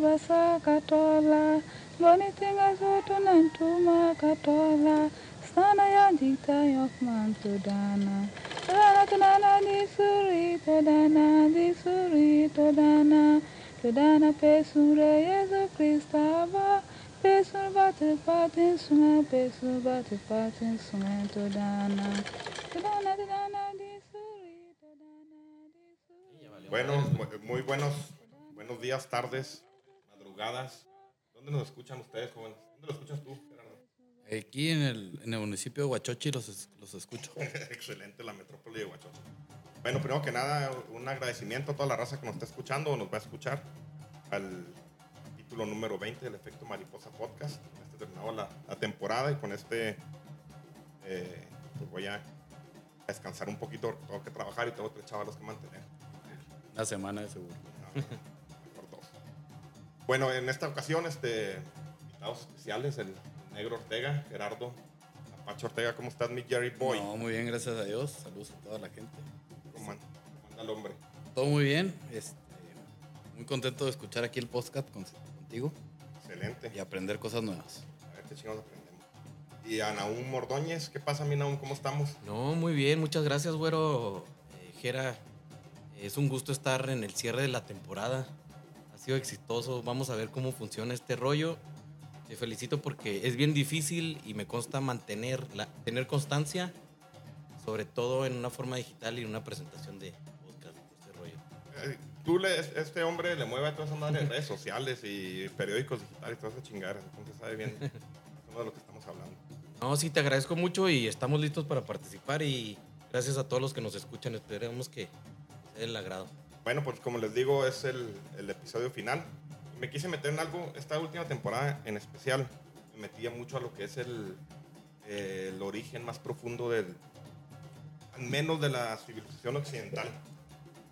Basa katola. Boni tinga soto nantuma katola. Sana ya jita yok man tadana. Tadana tadana di suri tadana di suri tadana. Tadana pesure Yesu Kristaba. Pesur bate patin sunga, pesur bate patin sunga todana. Todana todana di suri, todana di suri. Bueno, mu- muy buenos, buenos días, tardes, madrugadas. ¿Dónde nos escuchan ustedes, jóvenes? ¿Dónde lo escuchas tú, Gerardo? Aquí en el, en el municipio de Huachochi los, los escucho. Excelente, la metrópoli de Huachochi. Bueno, primero que nada, un agradecimiento a toda la raza que nos está escuchando o nos va a escuchar al título número 20 del Efecto Mariposa Podcast. Con este terminado la, la temporada y con este eh, pues voy a descansar un poquito. Tengo que trabajar y tengo tres chavalos que mantener. Una semana de seguro. No. Bueno, en esta ocasión, este, invitados especiales, el negro Ortega, Gerardo, Apache Ortega, ¿cómo estás, mi Jerry Boy? No, muy bien, gracias a Dios. Saludos a toda la gente. ¿Cómo anda, cómo anda el hombre? Todo muy bien. Este, muy contento de escuchar aquí el podcast con- contigo Excelente. y aprender cosas nuevas. A ver qué chingados aprendemos. Y a Naum Mordóñez, ¿qué pasa, mi Naum? ¿Cómo estamos? No, muy bien, muchas gracias, güero. Eh, Jera, es un gusto estar en el cierre de la temporada. Sido exitoso. Vamos a ver cómo funciona este rollo. Te felicito porque es bien difícil y me consta mantener, la, tener constancia, sobre todo en una forma digital y en una presentación de podcast. Este rollo. Eh, Tú, le, este hombre le mueve a todas esas madres de redes sociales y periódicos digitales y todas esas chingaderas, entonces sabe bien de lo que estamos hablando. No, sí, te agradezco mucho y estamos listos para participar y gracias a todos los que nos escuchan. Esperemos que sea el agrado. Bueno, pues como les digo, es el, el episodio final. Me quise meter en algo, esta última temporada en especial, me metía mucho a lo que es el, el origen más profundo del, al menos de la civilización occidental,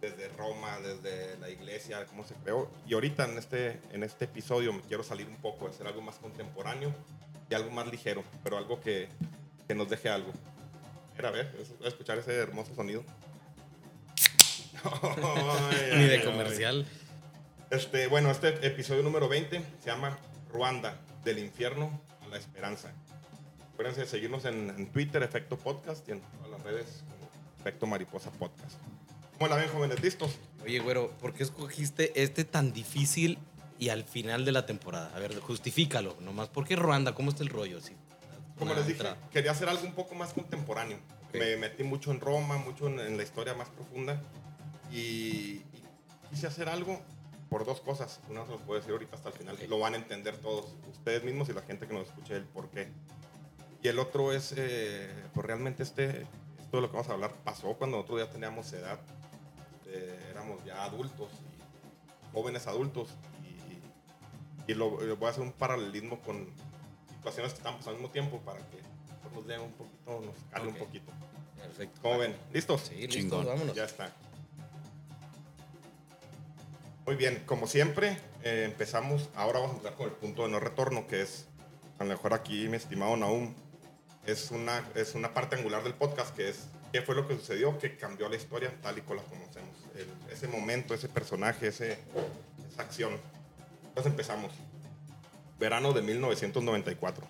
desde Roma, desde la iglesia, cómo se creó. Y ahorita en este, en este episodio me quiero salir un poco, hacer algo más contemporáneo y algo más ligero, pero algo que, que nos deje algo. Era, a ver, es- escuchar ese hermoso sonido. Ni de comercial. Este, bueno, este episodio número 20 se llama Ruanda, del infierno a la esperanza. Acuérdense de seguirnos en, en Twitter, Efecto Podcast, y en todas las redes como Efecto Mariposa Podcast. ¿Cómo la ven, jóvenes? ¿Listos? Oye, güero, ¿por qué escogiste este tan difícil y al final de la temporada? A ver, justifícalo nomás. ¿Por qué Ruanda? ¿Cómo está el rollo? Sí, Como les dije, entrada. quería hacer algo un poco más contemporáneo. Ok. Me metí mucho en Roma, mucho en, en la historia más profunda. Y, y quise hacer algo por dos cosas. Una se los puedo decir ahorita hasta el final. Lo van a entender todos, ustedes mismos y la gente que nos escuche el por qué. Y el otro es, eh, pues realmente este, esto de lo que vamos a hablar pasó cuando nosotros ya teníamos edad. Eh, éramos ya adultos, y jóvenes adultos. Y, y lo, lo voy a hacer un paralelismo con situaciones que están pasando al mismo tiempo para que nos dé un poquito, nos calme Ok. un poquito. Perfecto. ¿Cómo ven? ¿Listos? Sí, listo, Chingón. vámonos. Ya está. Muy bien, como siempre, eh, empezamos. Ahora vamos a empezar con el punto de no retorno, que es, a lo mejor aquí, mi estimado Naum, es una, es una parte angular del podcast, que es qué fue lo que sucedió que cambió la historia tal y como la conocemos. El- ese momento, ese personaje, ese, esa acción. Entonces empezamos. Verano de 1994.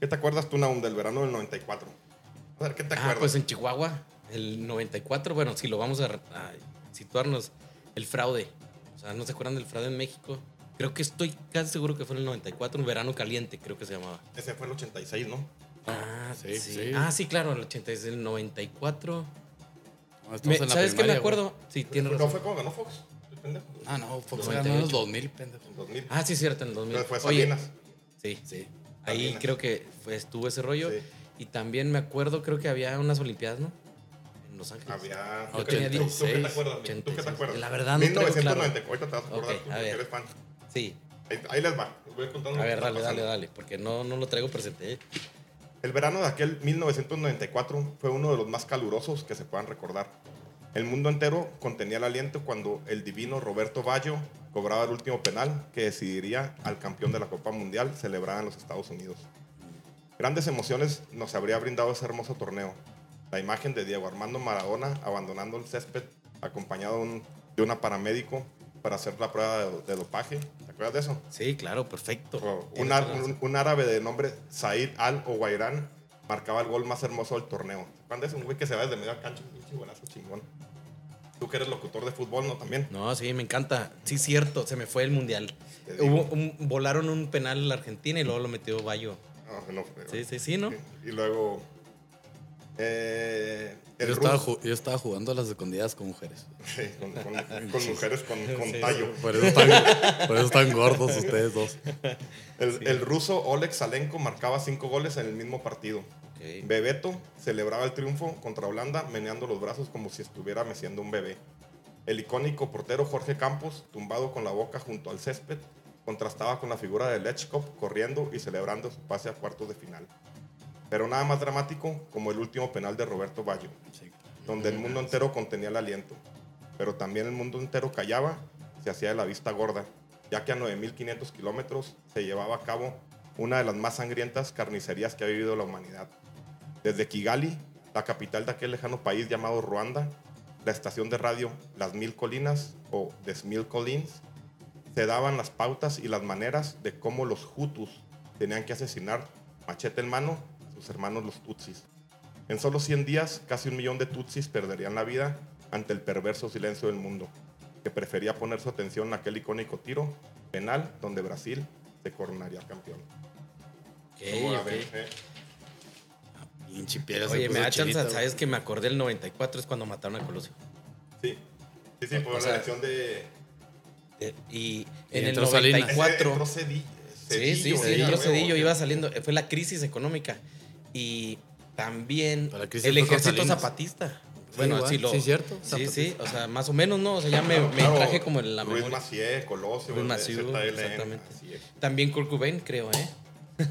¿Qué te acuerdas tú, Naum, del verano del 94? A ver, ¿qué te Ah, acuerdas? pues en Chihuahua, el 94, bueno, si lo vamos a, a situarnos, el fraude. Sea, ¿no se acuerdan del fraude en México? Creo que estoy casi seguro que fue en el 94, un verano caliente, creo que se llamaba. Ese fue el 86, ¿no? Ah, sí, sí. Ah, sí, claro, el 86, el 94. No, Me- en la ¿Sabes qué me acuerdo? Sí, tiene ¿No razón. fue cuando ganó Fox? ¿Estoy pendejo? Ah, no, Fox 98. ganó en los 2000, pendejo. En 2000. Ah, sí, cierto, en el 2000. Entonces fue Oye, Salinas. sí, Sí. ahí Salinas. creo que fue- estuvo ese rollo. Sí. Y también me acuerdo, creo que había unas Olimpiadas, ¿no? Los Ángeles. Había. Yo ¿Tú qué- tenía ¿Tú, tú qué te 16, acuerdas? amigo? ¿Tú qué te 86. acuerdas? La verdad no traigo 1994, te vas a acordar Ok, tú, a ver. eres fan. Sí. Ahí, ahí les va. Les voy A lo que ver, dale, dale, dale, porque no, no lo traigo presente. ¿eh? El verano de aquel 1994 fue uno de los más calurosos que se puedan recordar. El mundo entero contenía el aliento cuando el divino Roberto Baggio cobraba el último penal que decidiría al campeón de la Copa Mundial celebrada en los Estados Unidos. Grandes emociones nos habría brindado ese hermoso torneo. La imagen de Diego Armando Maradona abandonando el césped acompañado de, un- de una paramédico para hacer la prueba de, de dopaje. ¿Te acuerdas de eso? Sí, claro, perfecto. Un, árabe de nombre Said Al-Owairán marcaba el gol más hermoso del torneo. ¿Cuándo es un güey que se va desde medio? Un pinche golazo chingón. Tú que eres locutor de fútbol, ¿no? También. No, sí, me encanta. Sí, cierto, se me fue el mundial. Hubo un- volaron un penal en la Argentina y luego lo metió Bayo. No, no, Sí, sí, sí, ¿no? Y luego. Eh, el Yo estaba, yo jugando a las escondidas con mujeres. Sí, con, con- con mujeres con, con Sí. tallo. Por eso, están, por eso están gordos ustedes dos. El, el ruso Oleg Salenko marcaba cinco goles en el mismo partido. Bebeto celebraba el triunfo contra Holanda meneando los brazos como si estuviera meciendo un bebé. El icónico portero Jorge Campos, tumbado con la boca junto al césped, contrastaba con la figura de Lechkov corriendo y celebrando su pase a cuartos de final. Pero nada más dramático como el último penal de Roberto Baggio, donde el mundo entero contenía el aliento, pero también el mundo entero callaba, se hacía de la vista gorda, ya que a 9.500 kilómetros se llevaba a cabo una de las más sangrientas carnicerías que ha vivido la humanidad. Desde Kigali, la capital de aquel lejano país llamado Ruanda, la estación de radio Las Mil Colinas o The Mil Collins, se daban las pautas y las maneras de cómo los Hutus tenían que asesinar, machete en mano, sus hermanos los Tutsis. En solo 100 días, casi un millón de Tutsis perderían la vida ante el perverso silencio del mundo, que prefería poner su atención en aquel icónico tiro penal donde Brasil se coronaría campeón. ¿Cómo la Ok, ves, ok. eh? Pinche piedra se Oye, me da chance, ¿sabes que me acordé el 94 es cuando mataron a Colosio? Sí, sí, sí, por O la elección de... Eh, Y Y en el Salinas. Ese 94... entró Cedi- Sí, sí, Cedillo, sí, Cedillo, que- iba saliendo. Fue la crisis económica. Y también el ejército zapatista. Bueno, igual, sí, lo, sí, cierto, Sí, zapatista. sí, o sea, más o menos, ¿no? O sea, ya me, Claro, me traje como en la Ruiz memoria. Macié, Colosio, Ruiz eh, Macié, exactamente. También Kurt Cobain, creo, ¿eh?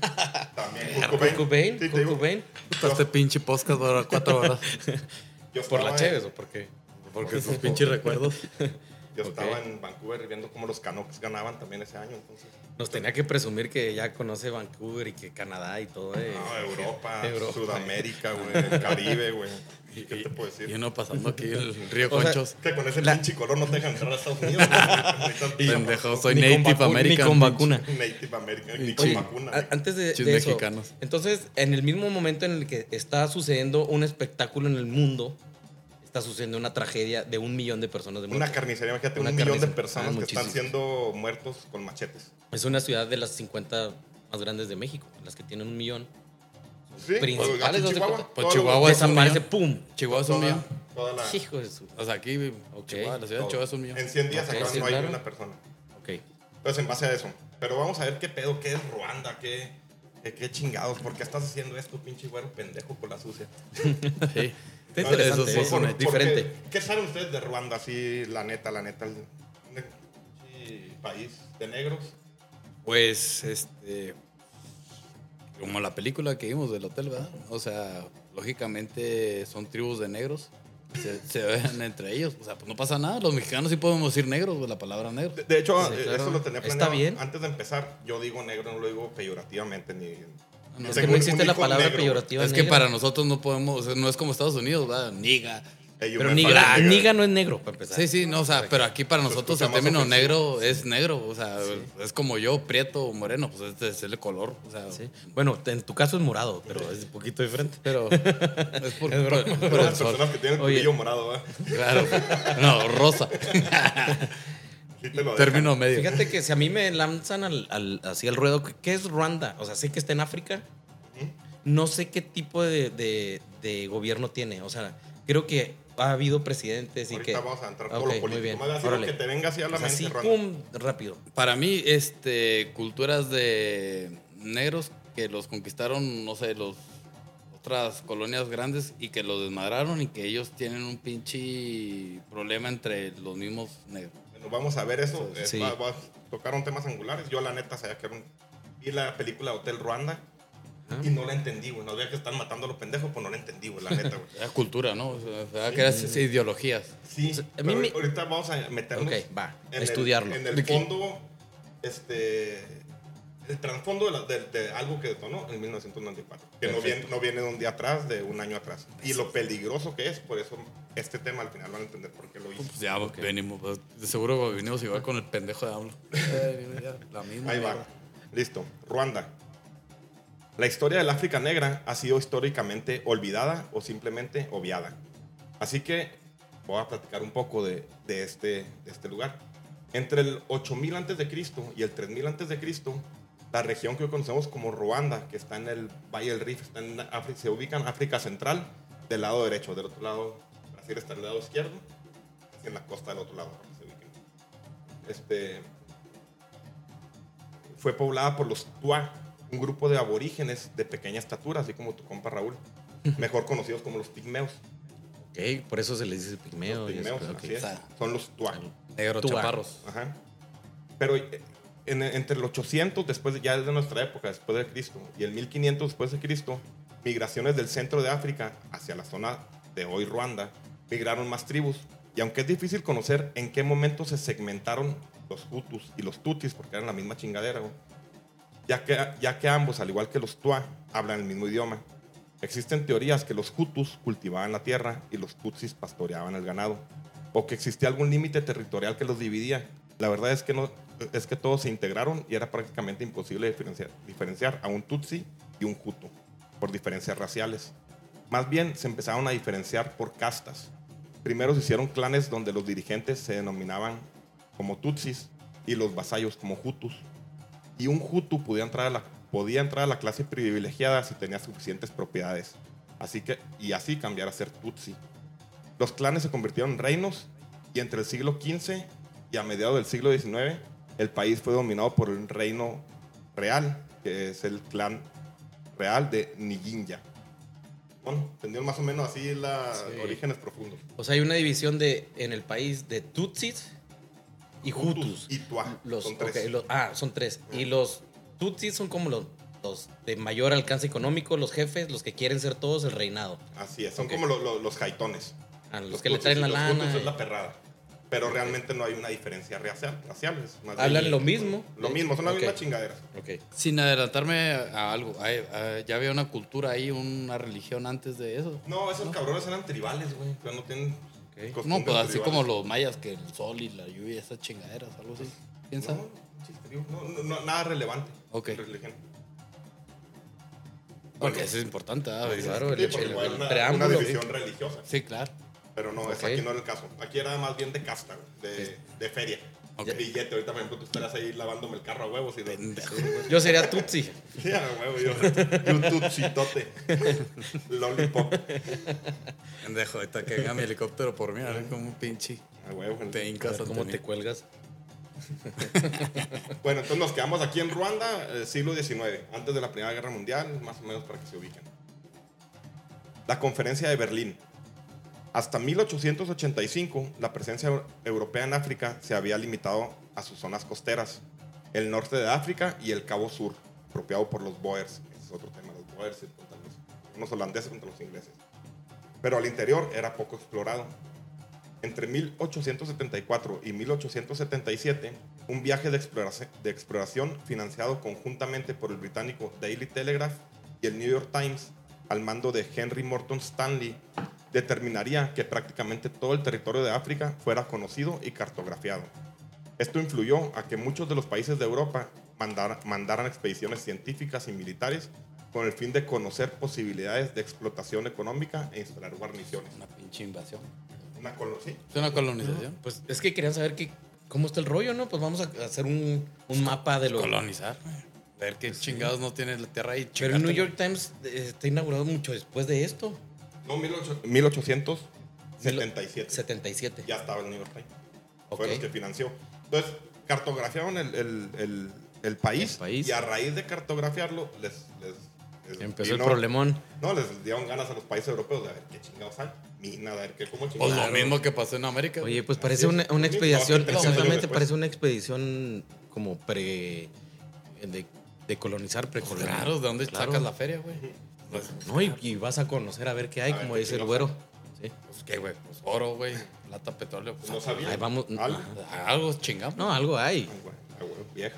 También Kurt Kurt Cobain, Sí, Kurt Cobain. Este pinche podcast dura cuatro horas. yo ¿Por la Chévez o por qué? Porque sus pinches recuerdos. Yo estaba en Vancouver viendo cómo los Canucks ganaban también ese año, entonces. Nos tenía que presumir que ya conoce Vancouver y que Canadá y todo, ¿eh? No, Europa, Europa. Sudamérica, güey, el Caribe, güey. ¿Qué te puedo decir? Y uno pasando aquí el río O sea, Conchos. Que con ese La- pinche color no te dejan entrar a Estados Unidos. güey. Pendejo, soy Native vacu- ni American. con vacuna. Native American, ni con Oye, vacuna. a- antes de, Chis de eso, mexicanos. entonces, en el mismo momento en el que está sucediendo un espectáculo en el mundo, está sucediendo una tragedia de un millón de personas de Una muertos. carnicería, imagínate, Una un millón de personas Ah, que están siendo muertos con machetes. Es una ciudad de las 50 más grandes de México, las que tienen un millón. Sí, Principales, pues, ¿no te Chihuahua. Pues Chihuahua lo- es un Desaparece, millón. ¡pum! Chihuahua es un millón. toda la- Hijo de su... O sea, aquí, Ok. Chihuahua, la ciudad de. Chihuahua es un millón. En 100 días Ok, acá sí, no hay claro. una persona. Ok. Entonces, en base a eso. Pero vamos a ver qué pedo, qué es Ruanda, qué, qué, qué chingados. ¿Por qué estás haciendo esto, pinche güero pendejo por la sucia? Sí. Está interesante, eso sí ¿eh? diferente. qué, ¿Qué saben ustedes de Ruanda? Así, la neta, la neta. El, país de negros. Pues, este. Como la película que vimos del hotel, ¿verdad? O sea, lógicamente son tribus de negros. Se, se ven entre ellos. O sea, pues no pasa nada. Los mexicanos sí podemos decir negros, pues, la palabra negro. De, de hecho, Sí, claro. eso lo tenía Está planeado. bien. Antes de empezar, yo digo negro, no lo digo peyorativamente ni. No, Es que no existe la palabra negro. peyorativa Es que para nosotros no podemos, o sea, no es como Estados Unidos, ¿verdad? Niga. Pero niga, niga no es negro, para empezar. Sí, sí, no, o sea, pero aquí para nosotros el término ofensivo. negro es negro, o sea, es como yo, prieto o moreno, pues este es el color, o sea, Sí. Bueno, en tu caso es morado, pero es un poquito diferente. pero es por, Es por- por el las sol. personas que tienen el morado, ¿verdad? Claro, no, rosa, Sí te lo dejan. término medio. Fíjate que si a mí me lanzan al, al- así al ruedo, ¿qué es Ruanda? O sea, sé que está en África. No sé qué tipo de, de- de gobierno tiene. O sea, creo que ha habido presidentes y Ahorita que. vamos a entrar todo Ok, lo muy bien. Más así lo Órale. que te venga así a la o sea, mente, así, Ruanda. pum, rápido. Para mí, este, culturas de negros que los conquistaron, no sé, los otras colonias grandes y que los desmadraron y que ellos tienen un pinche problema entre los mismos negros. Bueno, vamos a ver eso. Sí. Va- va- tocaron temas angulares. Yo, la neta, sabía que era un. Vi la película Hotel Ruanda Ah. y no la entendí, güey. No veía que están matando a los pendejos, pues no la entendí, güey, la neta, güey. Era cultura, ¿no? O sea, que eran esas ideologías. Sí, O sea, a pero mí me- ahorita vamos a meternos Ok, va, en a estudiarlo. El, en el fondo, este, el trasfondo de, de- de algo que detonó en 1994, que no viene, no viene de un día atrás, de un año atrás. Y lo peligroso que es, por eso este tema al final van a entender por qué lo hice. Pues ya venimos, pues, de seguro venimos igual con el pendejo de AMLO. Eh, La misma. Ahí va. mierda. Listo. Ruanda. La historia del África negra ha sido históricamente olvidada o simplemente obviada. Así que voy a platicar un poco de, de este, de este lugar. Entre el 8000 a.C. y el 3000 a.C., la región que hoy conocemos como Ruanda, que está en el Valle del Rif, está en África, se ubica en África Central, del lado derecho. Del otro lado, Brasil está del lado izquierdo, así en la costa del otro lado. se ubiquen. Este, fue poblada por los Tuá, un grupo de aborígenes de pequeña estatura, así como tu compa Raúl, mejor conocidos como los pigmeos. Ok, por eso se les dice pigmeo. Los y eso, pigmeos, ok. así es. O sea, Son los Tuá. Negros chaparros. Ajá. Pero eh, en- entre el 800, después de- ya desde nuestra época, después de Cristo, y el 1500 después de Cristo, migraciones del centro de África hacia la zona de hoy Ruanda, migraron más tribus. Y aunque es difícil conocer en qué momento se segmentaron los Hutus y los Tutsis, porque eran la misma chingadera, ya que, ya que ambos, al igual que los Tuá, hablan el mismo idioma. Existen teorías que los Hutus cultivaban la tierra y los Tutsis pastoreaban el ganado, o que existía algún límite territorial que los dividía. La verdad es que, no, es que todos se integraron y era prácticamente imposible diferenciar, a un Tutsi y un Hutu por diferencias raciales. Más bien se empezaron a diferenciar por castas. Primero se hicieron clanes donde los dirigentes se denominaban como Tutsis y los vasallos como Hutus y un Hutu podía entrar a la, podía entrar a la clase privilegiada si tenía suficientes propiedades. Así que, y así cambiar a ser Tutsi. Los clanes se convirtieron en reinos y entre el siglo XV y a mediados del siglo XIX el país fue dominado por un reino real, que es el clan real de Niginja. Bueno, entendieron más o menos así los Sí. orígenes profundos. O sea, hay una división de, en el país de Tutsis y Hutus. y Tuá. Los, son tres. ok, los- ah, son tres. Y los Tutsis son como los, los de mayor alcance económico, los jefes, los que quieren ser todos el reinado. Así es, son Ok. como lo- lo- los jaitones. Ah, los, Los que le traen la los lana. Hutus es y- la perrada. Pero realmente no hay una diferencia racial. racial es más Hablan lo mismo. Lo mismo, son las mismas chingaderas. Ok. Sin adelantarme a algo, ya había una cultura ahí, una religión antes de eso. No, esos cabrones eran tribales, güey. Pero no tienen. Ok. costumbres No, pues así tribales. como los mayas, que el sol y la lluvia, esas chingaderas, algo así. ¿Quién No, sabe? no, no, no, nada relevante. Ok. religión. Porque eso es importante, ¿ah? Claro, Sí, el- el- preámbulo, una ¿sí? división religiosa. Sí, claro. Pero no, es Ok. aquí no era el caso. Aquí era más bien de casta, güey, de, de feria. Ok. De billete. Ahorita, por ejemplo, tú estarás ahí lavándome el carro a huevos y de. Pendejo. Yo sería Tutsi. Sí, a huevo, yo. Yo tutsitote. Lollipop. Pendejo, ahorita que venga mi helicóptero por mí, a ver como un pinche. A huevo. Te ante ¿Cómo te cuelgas? Bueno, entonces nos quedamos aquí en Ruanda, eh, siglo XIX, antes de la Primera Guerra Mundial, más o menos para que se ubiquen. La Conferencia de Berlín. Hasta 1885, la presencia eu- europea en África se había limitado a sus zonas costeras, el norte de África y el Cabo Sur, apropiado por los Boers. Es otro tema, los Boers, contra los, unos holandeses contra los ingleses. Pero al interior era poco explorado. Entre 1874 y 1877, un viaje de exploración financiado conjuntamente por el británico Daily Telegraph y el New York Times al mando de Henry Morton Stanley determinaría que prácticamente todo el territorio de África fuera conocido y cartografiado. Esto influyó a que muchos de los países de Europa mandar- mandaran expediciones científicas y militares con el fin de conocer posibilidades de explotación económica e instalar guarniciones. Una pinche invasión. Una colo- sí, Es una colonización. Pues es que querían saber que, cómo está el rollo, ¿no? Pues vamos a hacer un, un mapa de lo Colonizar, güey. Ver qué chingados no tiene la tierra ahí. Pero el New York Times eh, está inaugurado mucho después de esto. No, 18- 1877. 77. Ya estaba el New York Times. Fue los que financió. Entonces, cartografiaron el, el- el- el país, El país. y a raíz de cartografiarlo, les, les- les Empezó el problemón. No, les dieron ganas a los países europeos de a ver qué chingados hay. Mina, a ver qué, cómo Pues chingados. lo mismo que pasó en América. Oye, pues parece una, una expedición, no, 70 años exactamente parece una expedición como pre. de, de colonizar, precolonizar. Claro, ¿de dónde Claro. sacas la feria, güey? Pues, No, y, y vas a conocer a ver qué hay, A como dice el güero. Sí. pues qué, güey, pues oro, güey, plata, petróleo. Pues, No sabía. Ahí vamos. Algo. Algo chingamos. No, algo hay. Ay, güey, güey, vieja.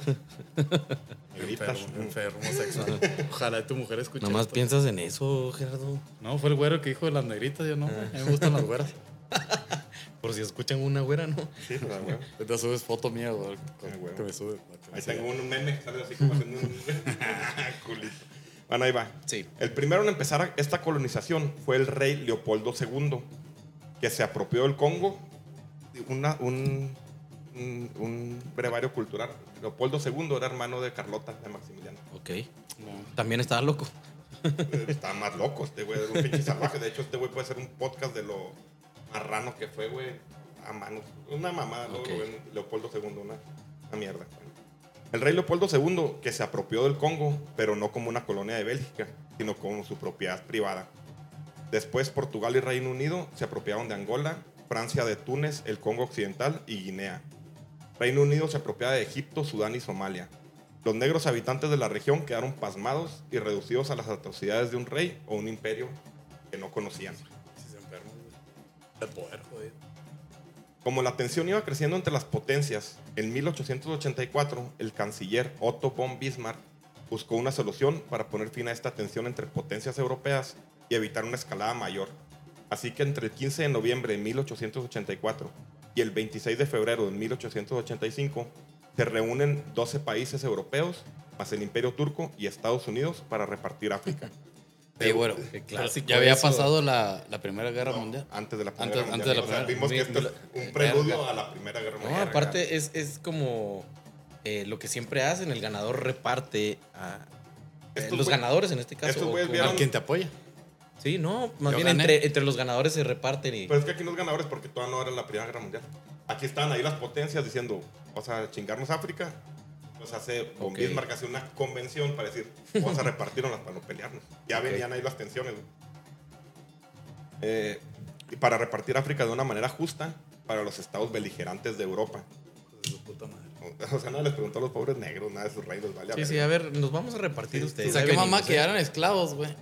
Negritas. Enfermo, enfermo sexual. Ojalá tu mujer escuche Nomás esto. piensas en eso, Gerardo. No, fue el güero que dijo de las negritas, yo no, güey. A mí me gustan las güeras. Por si escuchan una güera, ¿no? Sí, sea, güey. Te subes foto mía, güey. Que me subes. Ahí tengo un meme, sale así como haciendo un culito. Bueno, ahí va. Sí. El primero en empezar esta colonización fue el rey Leopoldo II, que se apropió del Congo, una- un, un, un brevario cultural. Leopoldo II era hermano de Carlota, de Maximiliano. Ok. También estaba loco. Eh, Está más loco este güey, es un pinche salvaje. De hecho, este güey puede ser un podcast de lo marrano que fue, güey, a manos. Una mamada, ¿no? Ok. Lo ven Leopoldo II, una, una mierda. El rey Leopoldo II, que se apropió del Congo, pero no como una colonia de Bélgica, sino como su propiedad privada. Después, Portugal y Reino Unido se apropiaron de Angola, Francia de Túnez, el Congo Occidental y Guinea. Reino Unido se apropiaba de Egipto, Sudán y Somalia. Los negros habitantes de la región quedaron pasmados y reducidos a las atrocidades de un rey o un imperio que no conocían. Como la tensión iba creciendo entre las potencias, en 1884 el canciller Otto von Bismarck buscó una solución para poner fin a esta tensión entre potencias europeas y evitar una escalada mayor. Así que entre el 15 de noviembre de 1884 y el 26 de febrero de 1885 se reúnen 12 países europeos, más el Imperio Turco y Estados Unidos para repartir África. Sí. Qué clásico Ya había eso. pasado la, la Primera Guerra No, Mundial. Antes de la Primera Antes- Guerra antes de la Mundial. O sea, Primera- vimos que esto es un preludio a la Primera Guerra No, Mundial. aparte es, es como eh, lo que siempre hacen, el ganador reparte a eh, los ganadores en este caso. o vieron- Al quien te apoya. Sí, no, más Yo bien entre, entre los ganadores se reparten y... Pero es que aquí no es ganadores porque todavía no era la Primera Guerra Mundial. Aquí estaban ahí las potencias diciendo, o sea, chingarnos África. Pues hace, con Ok. Bismarck hace una convención para decir, vamos a repartirnos para no pelearnos. Ya Ok. venían ahí las tensiones. Eh, y para repartir África de una manera justa para los estados beligerantes de Europa. Puta madre. O sea, nada les preguntó a los pobres negros, nada de sus reyes, vale. sí, sí, a ver, nos vamos a repartir Sí, ustedes. O sea, qué mamá ¿eh? eran esclavos, güey.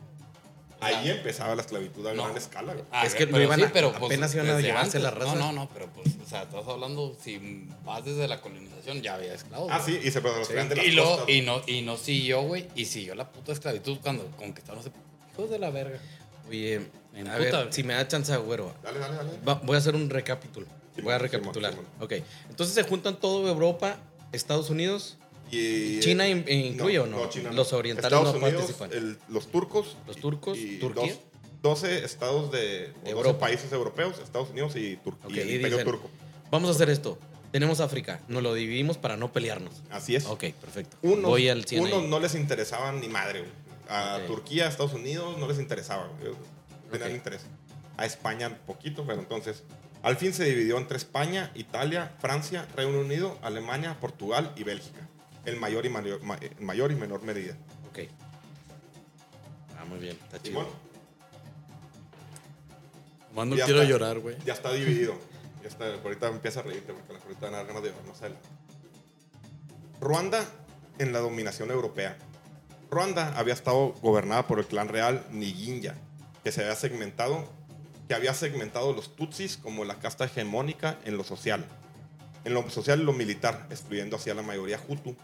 Ahí empezaba la esclavitud a No. gran escala. güey. Ah, Es que pero lo iban sí, a- pero, pues, apenas iban a llevarse la raza. No, no, no, pero pues, o sea, estás hablando, si vas desde la colonización, ya había esclavos. Ah, sí, y se pero los traían de las Y, costas. y, no, y no siguió, güey, y siguió la puta esclavitud cuando conquistaron ese... Hijos de la verga. Oye, En a puta, ver, si me da chance, güero. Dale, dale, dale. va- voy a hacer un recapítulo. Voy a recapitular. Ok, entonces se juntan todo Europa, Estados Unidos, Y, ¿China in- incluye o no? China Los orientales Estados no Unidos, participan. el- los turcos. Los turcos, y Turquía. dos- 12 estados de. o 12 Europa. países europeos, Estados Unidos y, Tur- Ok, y el y Imperio dicen- Turco. Vamos a hacer esto. Tenemos África, nos lo dividimos para no pelearnos. Así es. Ok, perfecto. Unos, Voy al 100 unos no les interesaban ni madre. güey. A. Turquía, a Estados Unidos no les interesaba. güey. Tenían interés. A España poquito, pero entonces. Al fin se dividió entre España, Italia, Francia, Reino Unido, Alemania, Portugal y Bélgica. El mayor y, mayor, ma- mayor y menor medida. Ok. Ah, muy bien, está chido. No quiero está. llorar, güey. ya está dividido. Ya está, ahorita empieza a reírte porque ahorita van a dar ganas de llorar más adelante. Ruanda en la dominación europea. Ruanda había estado gobernada por el clan real Niginja, que se había segmentado, que había segmentado los Tutsis como la casta hegemónica en lo social. En lo social y lo militar, excluyendo así a la mayoría Hutu.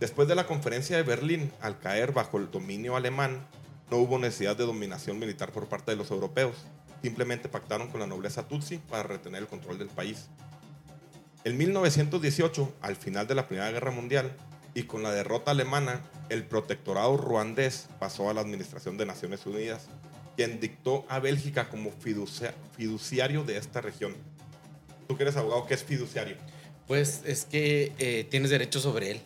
Después de la conferencia de Berlín, al caer bajo el dominio alemán, no hubo necesidad de dominación militar por parte de los europeos. Simplemente pactaron con la nobleza Tutsi para retener el control del país. En 1918, al final de la Primera Guerra Mundial, y con la derrota alemana, el protectorado ruandés pasó a la Administración de Naciones Unidas, quien dictó a Bélgica como fiducia- fiduciario de esta región. Tú que eres abogado, ¿qué es fiduciario? Pues es que eh, tienes derecho sobre él.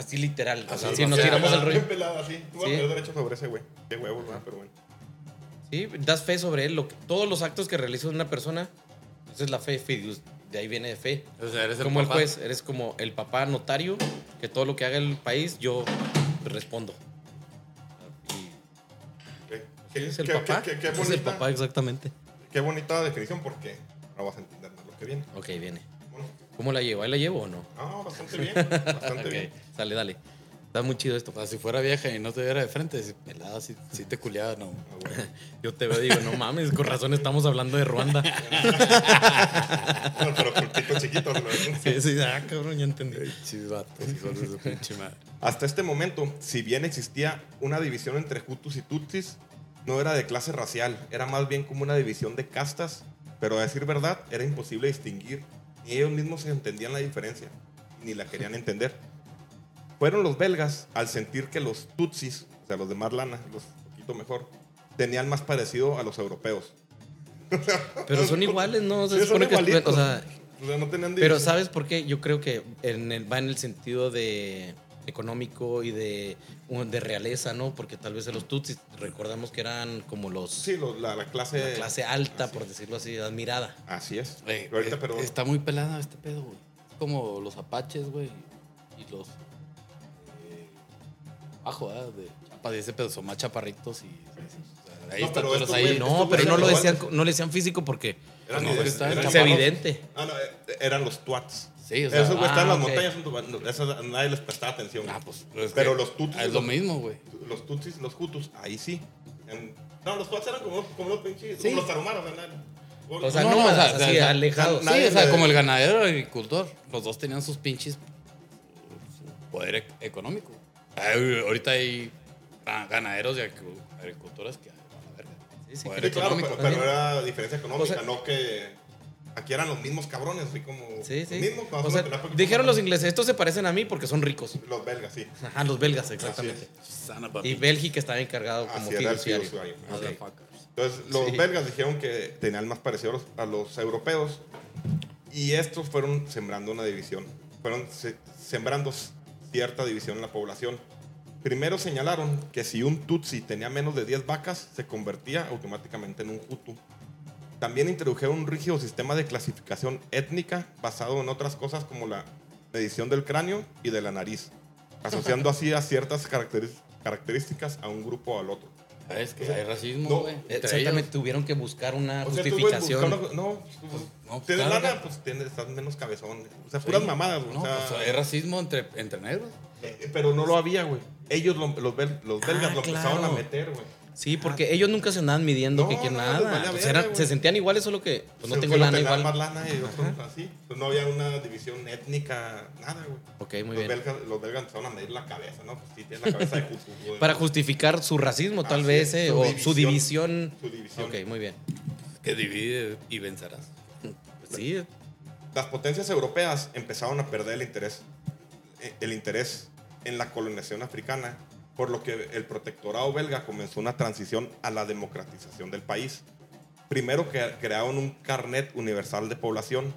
Así literal. O sea, Así, si nos o tiramos el bien rollo. pelada, así. Tú vas Sí. a tener derecho sobre ese güey. Qué huevos, ¿verdad? Pero bueno. Sí, das fe sobre él. Lo que- todos los actos que realiza una persona, esa es la fe, fideus- de ahí viene de fe. O sea, eres el como el papá. juez, eres como el papá notario, que todo lo que haga el país, yo respondo. ¿sí es el qué- papá. qué- qué- qué es el bonita- papá, exactamente. Qué bonita definición porque ahora vas a entender más lo que viene. Ok, viene. Bueno, ¿Cómo la llevo? ¿Ahí la llevo o no? No, bastante bien, bastante Ok, bien. Sale, dale. Está muy chido esto. O sea, si fuera vieja y no te viera de frente, si pelada, si, si te culiaba, no. Yo te veo y digo, no mames, con razón estamos hablando de Ruanda. No, pero pulpitos chiquitos. ¿no? Sí, sí, ah, cabrón, ya entendí. Chivatos, hijos de su pinche madre. Hasta este momento, si bien existía una división entre Hutus y Tutsis, no era de clase racial, era más bien como una división de castas, pero a decir verdad, era imposible distinguir, ni ellos mismos se entendían la diferencia, ni la querían entender. Fueron los belgas, al sentir que los Tutsis, o sea, los de más lana, los poquito mejor, tenían más parecido a los europeos. Pero son iguales, ¿no? Se Sí, son que o sea, O sea, no tenían pero. ¿sabes por qué? Yo creo que en el- va en el sentido de económico y de, de realeza, ¿no? Porque tal vez los tutsis recordamos que eran como los Sí, los- la, la clase... la clase alta, por decirlo así, admirada. Así es. Ahorita, eh, pero... Está muy pelada este pedo, güey. Es como los apaches, güey. Y los. Eh, bajo, ¿eh? De chapa, de ese pedo son más chaparritos y. o sea, ahí No, están pero estos ahí. No, pero no lo decían, no le decían físico porque Eran, No, eran- está- eran es evidente. Ah, no, eh, eran los twats. Sí, o sea. Esos güeyes están en las ah, ok. montañas, esos nadie les prestaba atención. Ah, pues. es Pero que los tutsis. Es lo mismo, güey. Los tutsis, los hutus, ahí sí. En- no, los twats eran como, como los pinches, Sí. como los tarumaros. ¿verdad? O sea, No, no, o sea, así o alejados. nadie Sí, o sea, como el ganadero y el agricultor. Los dos tenían sus pinches poder e- económico. Ay, ahorita hay ganaderos y agricu- agricultores que. Sí, sí, Poder Sí, claro, pero, pero era diferencia económica, O sea- no que aquí eran los mismos cabrones, así como Sí, sí. los mismos. O se sea, dijeron los ingleses, estos se parecen a mí porque son ricos. Los belgas, sí. Ajá, los belgas, exactamente. Y. Bélgica estaba encargado como Así fiduciario. Entonces, los Sí. belgas dijeron que tenían más parecido a los, a los europeos y estos fueron sembrando una división. Fueron se- sembrando cierta división en la población. Primero señalaron que si un Tutsi tenía menos de 10 vacas, se convertía automáticamente en un Hutu. También introdujeron un rígido sistema de clasificación étnica basado en otras cosas como la medición del cráneo y de la nariz, asociando así a ciertas características a un grupo o al otro. Es que hay racismo, No, güey. entre Exactamente, tuvieron que buscar una O sea, justificación. no, pues, no, tienes claro. lana, pues tienes, estás menos cabezón. O sea, puras Sí. mamadas, güey. No, o sea, pues hay racismo entre, entre negros. eh, pero no lo había, güey. Ellos, lo- los, bel- los belgas, Ah, lo empezaron a claro. meter, güey. Sí, porque ellos nunca se andaban midiendo No, que quién no, les nada. Pues se sentían iguales, solo que pues, no Se- tengo lana igual. más lana y otros así. Pues no había una división étnica, nada, güey. Ok, muy los, bien. belgas, los belgas empezaron a medir la cabeza, ¿no? Pues sí, tienes la cabeza de güey. Para justificar su racismo, tal Así vez, eh, su o división. su división. Su división. Ok, muy bien. Que divide y vencerás. Pues sí, las potencias europeas empezaron a perder el interés, eh, el interés en la colonización africana, por lo que el protectorado belga comenzó una transición a la democratización del país. Primero que crearon un carnet universal de población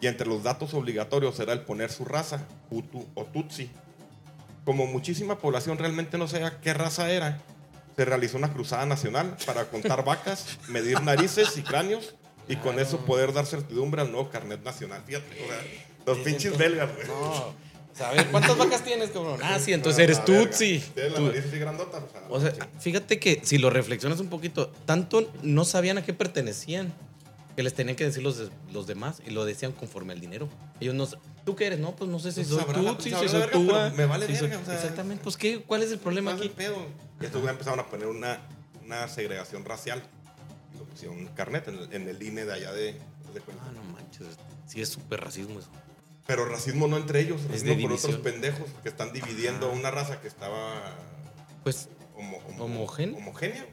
y entre los datos obligatorios era el poner su raza, Hutu o Tutsi. Como muchísima población realmente no sabía qué raza era, se realizó una cruzada nacional para contar vacas, medir narices y cráneos y con eso poder dar certidumbre al nuevo carnet nacional. Fíjate, o sea, los pinches belgas, güey. No. Sea, a ver, ¿cuántas vacas tienes, cabrón? Ah, sí, entonces eres. Tutsi. Tienes la Tú- nariz así grandota, O sea, fíjate que si lo reflexionas un poquito, tanto no sabían a qué pertenecían que les tenían que decir los, los demás y lo decían conforme al dinero. Ellos no. ¿Tú qué eres? No, pues no sé si Pues soy sabrá si soy pero me vale si soy- verga, o sea, Exactamente. Pues, ¿qué? ¿cuál es el problema ¿Cuál es aquí? Y estos empezaron a poner una, una segregación racial. Y lo pusieron carnet en el, en el INE de allá de. Ah, no manches. Sí, es súper racismo eso. Pero racismo no entre ellos, Es racismo de por otros pendejos que están dividiendo una raza que estaba Pues, homo- homo- ¿Homogénea? homogénea.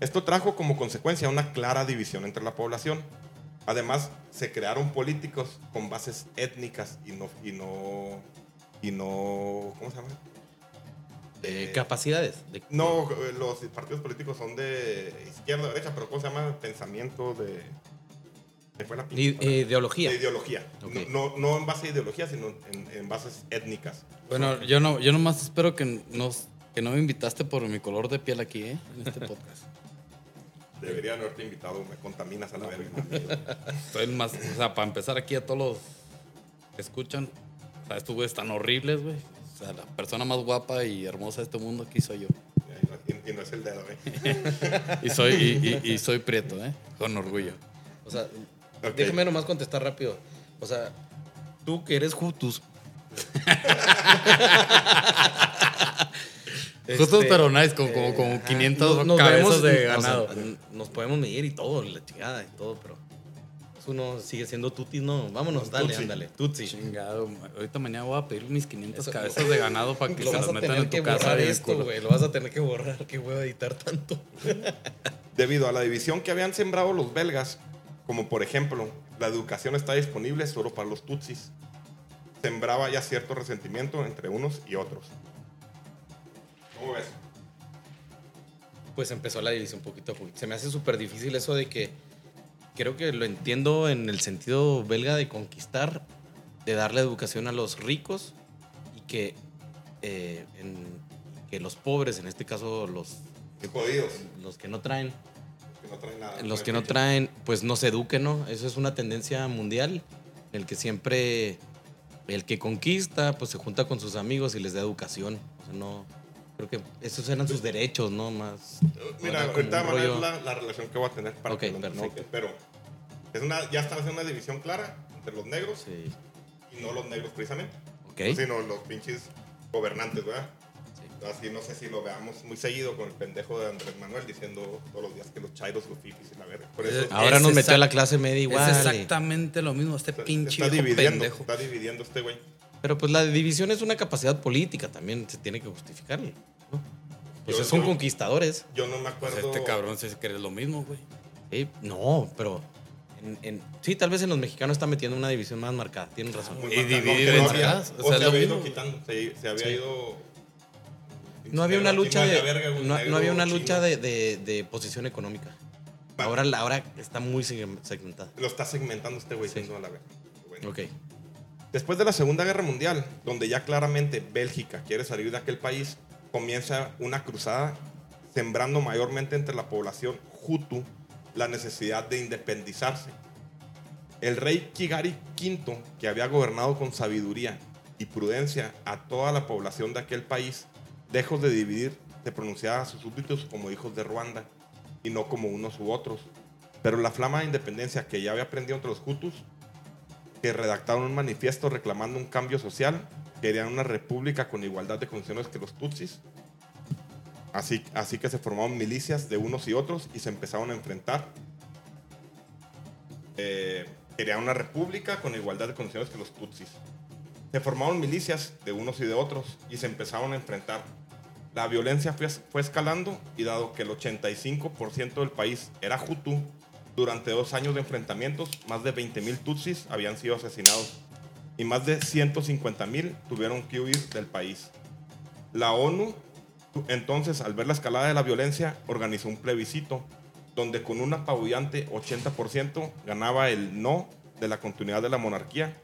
Esto trajo como consecuencia una clara división entre la población. Además, se crearon políticos con bases étnicas y no y no y no ¿cómo se llama? Eh, capacidades. de- No, eh, los partidos políticos son de izquierda, derecha, pero ¿cómo se llama? Pensamiento de ¿me fue la pinche I- palabra? ideología. De ideología. Ok. No, no, no en base a ideología, sino en, en bases étnicas. Bueno, yo no, yo nomás espero que nos, que no me invitaste por mi color de piel aquí, ¿eh? En este podcast. Deberían haberte invitado, me contaminas a la verga. Estoy más, o sea, para empezar aquí a todos los que escuchan, o sea, estos güeyes tan horribles, güey. O sea, la persona más guapa y hermosa de este mundo aquí soy yo. Y, y no es el dedo, ¿eh? Y soy, y, y- y soy prieto, ¿eh? Con orgullo. O sea, Déjame nomás contestar rápido. O sea, tú que eres. Justo Este, pero nice, con como, eh, como ajá, 500 nos- nos cabezas vemos, de o sea, ganado. nos podemos medir y todo, la chingada y todo, pero uno sigue siendo tutis, no. Vámonos, dale, Tutsi. ándale. Tutsi. Chingado, ahorita mañana voy a pedir mis 500 Eso- cabezas de ganado para que Lo se las metan en tu casa. esto, güey. Lo vas a tener que borrar. Que voy a editar tanto. Debido a la división que habían sembrado los belgas, como por ejemplo, la educación está disponible solo para los tutsis, sembraba ya cierto resentimiento entre unos y otros. ¿Cómo ves? Pues empezó la división poquito a poquito. Se me hace súper difícil eso de que creo que lo entiendo en el sentido belga de conquistar, de darle educación a los ricos y que, eh, en- que los pobres, en este caso los, Jodidos, los que no traen, no traen nada. los que no traen, pues no se eduquen, ¿no? Eso es una tendencia mundial en el que siempre el que conquista, pues se junta con sus amigos y les da educación. O sea, no, creo que esos eran sus derechos, ¿no? Más. Mira, era como ahorita van a la, la relación que voy a tener para Ok, que perfecto. pero es una, ya están haciendo una división clara entre los negros Sí. y no los negros precisamente, Ok. sino los pinches gobernantes, ¿verdad? Así no sé si lo veamos muy seguido con el pendejo de Andrés Manuel diciendo todos los días que los chairos, los fifis y la verga. Por eso Eh, Ahora Es nos metió a la clase media igual. Es exactamente lo mismo, este está, pinche está dividiendo, pendejo. está dividiendo este güey. Pero pues la división es una capacidad política también, se tiene que justificar. ¿no? Pues Yo- son yo- conquistadores. Yo no me Pues acuerdo. este cabrón se cree lo mismo, güey. Sí, no, pero. en- en- sí, tal vez en los mexicanos está metiendo una división más marcada. Tienen razón. muy Y dividir que en no había- casas, o o sea, se había ido quitando, se, se había Sí. ido. No había una lucha de. verga, no, negro no había una lucha de, de- de posición económica. Ahora, está muy segm- segmentada. Lo está segmentando este güey, Sí. a la verga. Bueno. Ok. Después de la Segunda Guerra Mundial, donde ya claramente Bélgica quiere salir de aquel país, comienza una cruzada sembrando mayormente entre la población Hutu la necesidad de independizarse. El rey Kigari V, que había gobernado con sabiduría y prudencia a toda la población de aquel país, lejos de dividir, se pronunciaba a sus súbditos como hijos de Ruanda y no como unos u otros. Pero la flama de independencia que ya había aprendido entre los Hutus que redactaron un manifiesto reclamando un cambio social, querían una república con igualdad de condiciones que los tutsis. Así, así que se formaron milicias de unos y otros y se empezaron a enfrentar. Eh, querían una república con igualdad de condiciones que los tutsis. Se formaron milicias de unos y de otros y se empezaron a enfrentar. La violencia fue, fue escalando y dado que el 85% del país era Hutu, durante dos años de enfrentamientos, más de 20.000 Tutsis habían sido asesinados y más de 150.000 tuvieron que huir del país. La ONU, entonces, al ver la escalada de la violencia, organizó un plebiscito donde con un apabullante 80% ganaba el no de la continuidad de la monarquía.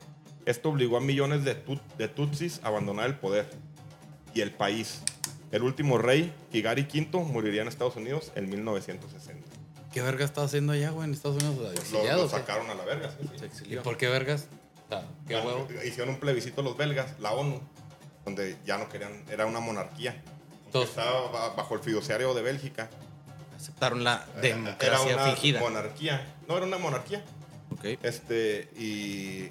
Esto obligó a millones de, tut- de Tutsis a abandonar el poder y el país. El último rey, Kigari V, moriría en Estados Unidos en 1960. ¿Qué verga estaba haciendo allá, güey, en Estados Unidos? Lo, sacaron a la verga. sí, sí. Se ¿Y por qué vergas? O sea, ¿qué Ah, huevo? Hicieron un plebiscito los belgas, la ONU, donde ya no querían, era una monarquía. Entonces- estaba ba- bajo el fiduciario de Bélgica. Aceptaron la Era democracia una fingida. monarquía. No, era una monarquía. Ok. Este, y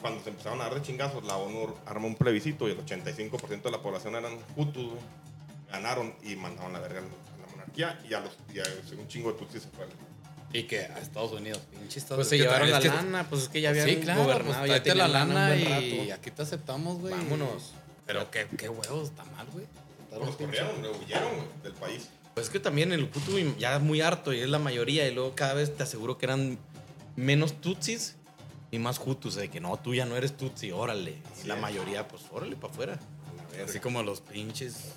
cuando se empezaron a dar de chingazos, la ONU armó un plebiscito y el 85% de la población eran hutus. Ganaron y mandaron la verga a la monarquía y a los y a un chingo de tutsis se fueron. Y que a Estados Unidos, pinche Estados Pues se llevaron la que- lana, pues es que ya habían Sí, claro, gobernado, pues ya la lana y aquí te aceptamos, güey. Vámonos. Pero qué, qué huevos, está mal, güey. Los corrieron, le huyeron del país. Pues es que también el Hutu ya es muy harto y es la mayoría y luego cada vez te aseguro que eran menos Tutsis y más Hutus, de que no, tú ya no eres Tutsi, órale. Y Sí. la mayoría, pues órale para afuera. Así como los pinches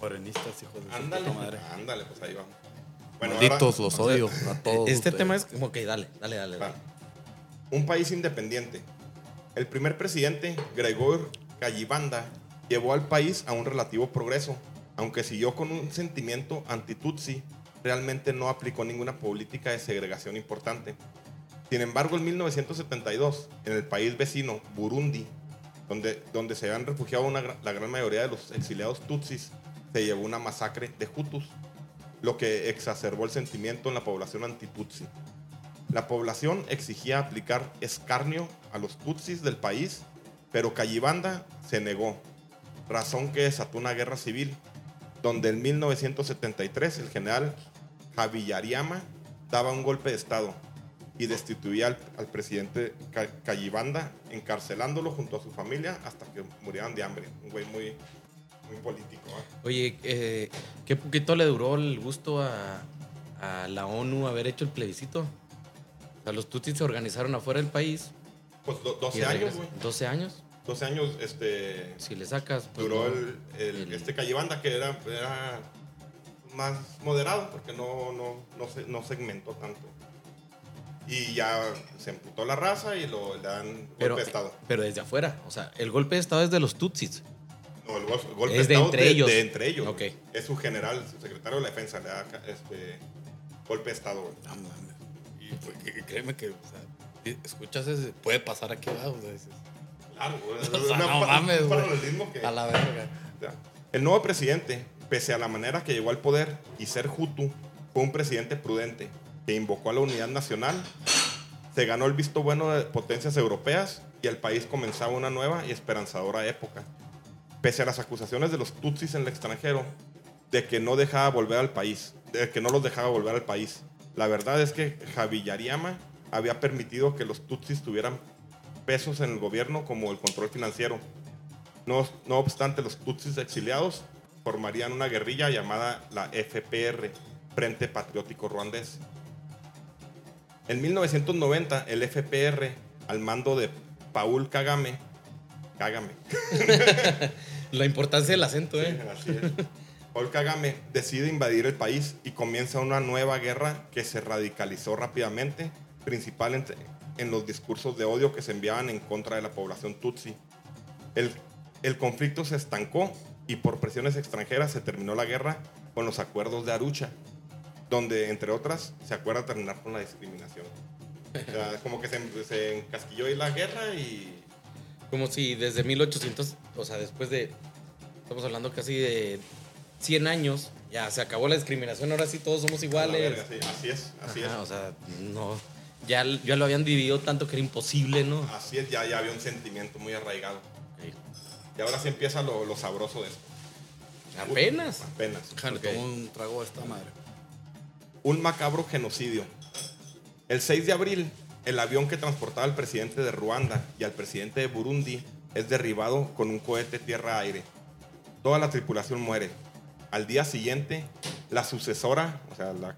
morenistas, hijos de Ándale, puta madre. ándale, pues ahí vamos. Malditos, ahora- los odio a todos. Este ustedes. tema es como que dale, dale, dale. Dale. Un país independiente. El primer presidente, Gregor Kayibanda, llevó al país a un relativo progreso, aunque siguió con un sentimiento anti-Tutsi, realmente no aplicó ninguna política de segregación importante. Sin embargo, en 1972, en el país vecino, Burundi, donde, donde se habían refugiado la gran mayoría de los exiliados Tutsis, se llevó una masacre de Hutus, lo que exacerbó el sentimiento en la población anti-Tutsi. La población exigía aplicar escarnio a los tutsis del país, pero Cayibanda se negó, razón que desató una guerra civil, donde en 1973 el general Javillariama daba un golpe de Estado y destituía al, al presidente Ca- Cayibanda, encarcelándolo junto a su familia hasta que murieran de hambre. Un güey muy, muy político. ¿eh? Oye, eh, ¿qué poquito le duró el gusto a, a la ONU haber hecho el plebiscito? O sea, los tutsis se organizaron afuera del país. Pues do- y 12 años, güey. 12 años. 12 años, este, Si le sacas. pues, duró no. el, el- el- este Cayibanda que era, era más moderado porque no, no, no, se- no segmentó tanto. Y ya se emputó la raza y lo, le dan pero, golpe de Estado. pero desde afuera. O sea, el golpe de Estado es de los tutsis. No, el, gol- el golpe Es de Estado entre ellos. De entre ellos. Ok. güey. Es su general, su secretario de la defensa, le da este, golpe de Estado. güey. No mames. Y pues, créeme que, o sea, escuchas ese, puede pasar aquí abajo. Claro, güey. O sea, no mames, un güey. paralelismo que- a la verga. O sea, El nuevo presidente, pese a la manera que llegó al poder y ser Hutu, fue un presidente prudente que invocó a la unidad nacional, se ganó el visto bueno de potencias europeas y el país comenzaba una nueva y esperanzadora época. Pese a las acusaciones de los tutsis en el extranjero de que no dejaba volver al país, de que no los dejaba volver al país. La verdad es que Javillariama había permitido que los tutsis tuvieran pesos en el gobierno como el control financiero. No, no obstante, los tutsis exiliados formarían una guerrilla llamada la FPR, Frente Patriótico Ruandés. En 1990, el FPR, al mando de Paul Kagame, Kagame, La importancia del acento, Sí, ¿eh? así es. Paul Kagame decide invadir el país y comienza una nueva guerra que se radicalizó rápidamente, principalmente en los discursos de odio que se enviaban en contra de la población tutsi. El, el conflicto se estancó y por presiones extranjeras se terminó la guerra con los acuerdos de Arucha, donde, entre otras, se acuerda terminar con la discriminación. O sea, como que se, se encasquilló ahí la guerra y Como si desde 1800, o sea, después de, estamos hablando casi de 100 años, ya se acabó la discriminación, ahora sí todos somos iguales. verga, sí, así es, así Ajá, es. O sea, no, ya, ya lo habían dividido tanto que era imposible, ¿no? Así es, ya, ya había un sentimiento muy arraigado. Y ahora sí empieza lo, lo sabroso de esto. Apenas. Apenas. Déjale, Ok. tomo un trago a esta madre. Un macabro genocidio. El 6 de abril, el avión que transportaba al presidente de Ruanda y al presidente de Burundi es derribado con un cohete tierra-aire. Toda la tripulación muere. Al día siguiente, la sucesora, o sea, la,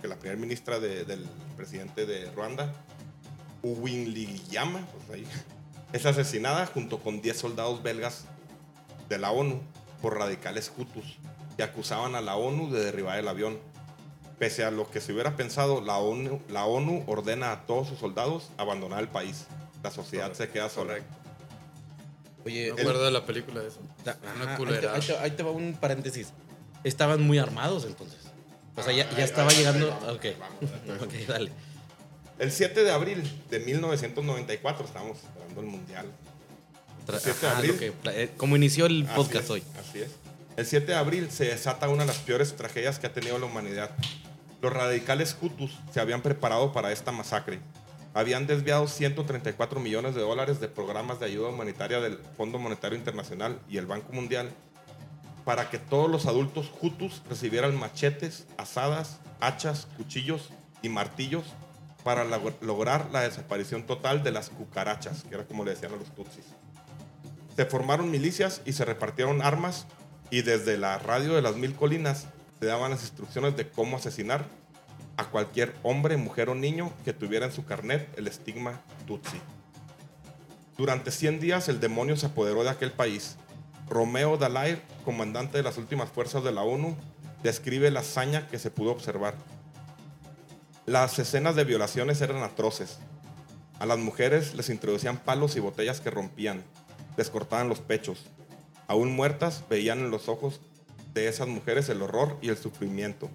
que la primera ministra de- del presidente de Ruanda, Uwinligiyama, pues es asesinada junto con 10 soldados belgas de la ONU por radicales hutus que acusaban a la ONU de derribar el avión. Pese a lo que se hubiera pensado, la ONU, la ONU ordena a todos sus soldados abandonar el país. La sociedad se queda sola. Oye, Me acuerdo de la película de eso. ta- Una ajá, ahí, te, culera. ahí te- ahí te va un paréntesis. Estaban muy armados entonces. O sea, ya, Ah, ya ahí- estaba llegando. ok. vamos, ok, dale. El 7 de abril de 1994, estamos esperando el mundial. Tra- 7 de abril. pla- eh, como inició el Así podcast es, hoy. Así es. El 7 de abril se desata una de las peores tragedias que ha tenido la humanidad. Los radicales Hutus se habían preparado para esta masacre. Habían desviado 134 millones de dólares de programas de ayuda humanitaria del Fondo Monetario Internacional y el Banco Mundial para que todos los adultos Hutus recibieran machetes, asadas, hachas, cuchillos y martillos para log- lograr la desaparición total de las cucarachas, que era como le decían a los Tutsis. Se formaron milicias y se repartieron armas y desde la radio de las mil colinas se daban las instrucciones de cómo asesinar a cualquier hombre, mujer o niño que tuviera en su carnet el estigma Tutsi. Durante 100 días el demonio se apoderó de aquel país. Romeo Dallaire, comandante de las últimas fuerzas de la ONU, describe la hazaña que se pudo observar. Las escenas de violaciones eran atroces. A las mujeres les introducían palos y botellas que rompían, les cortaban los pechos. Aún muertas, veían en los ojos de esas mujeres el horror y el sufrimiento,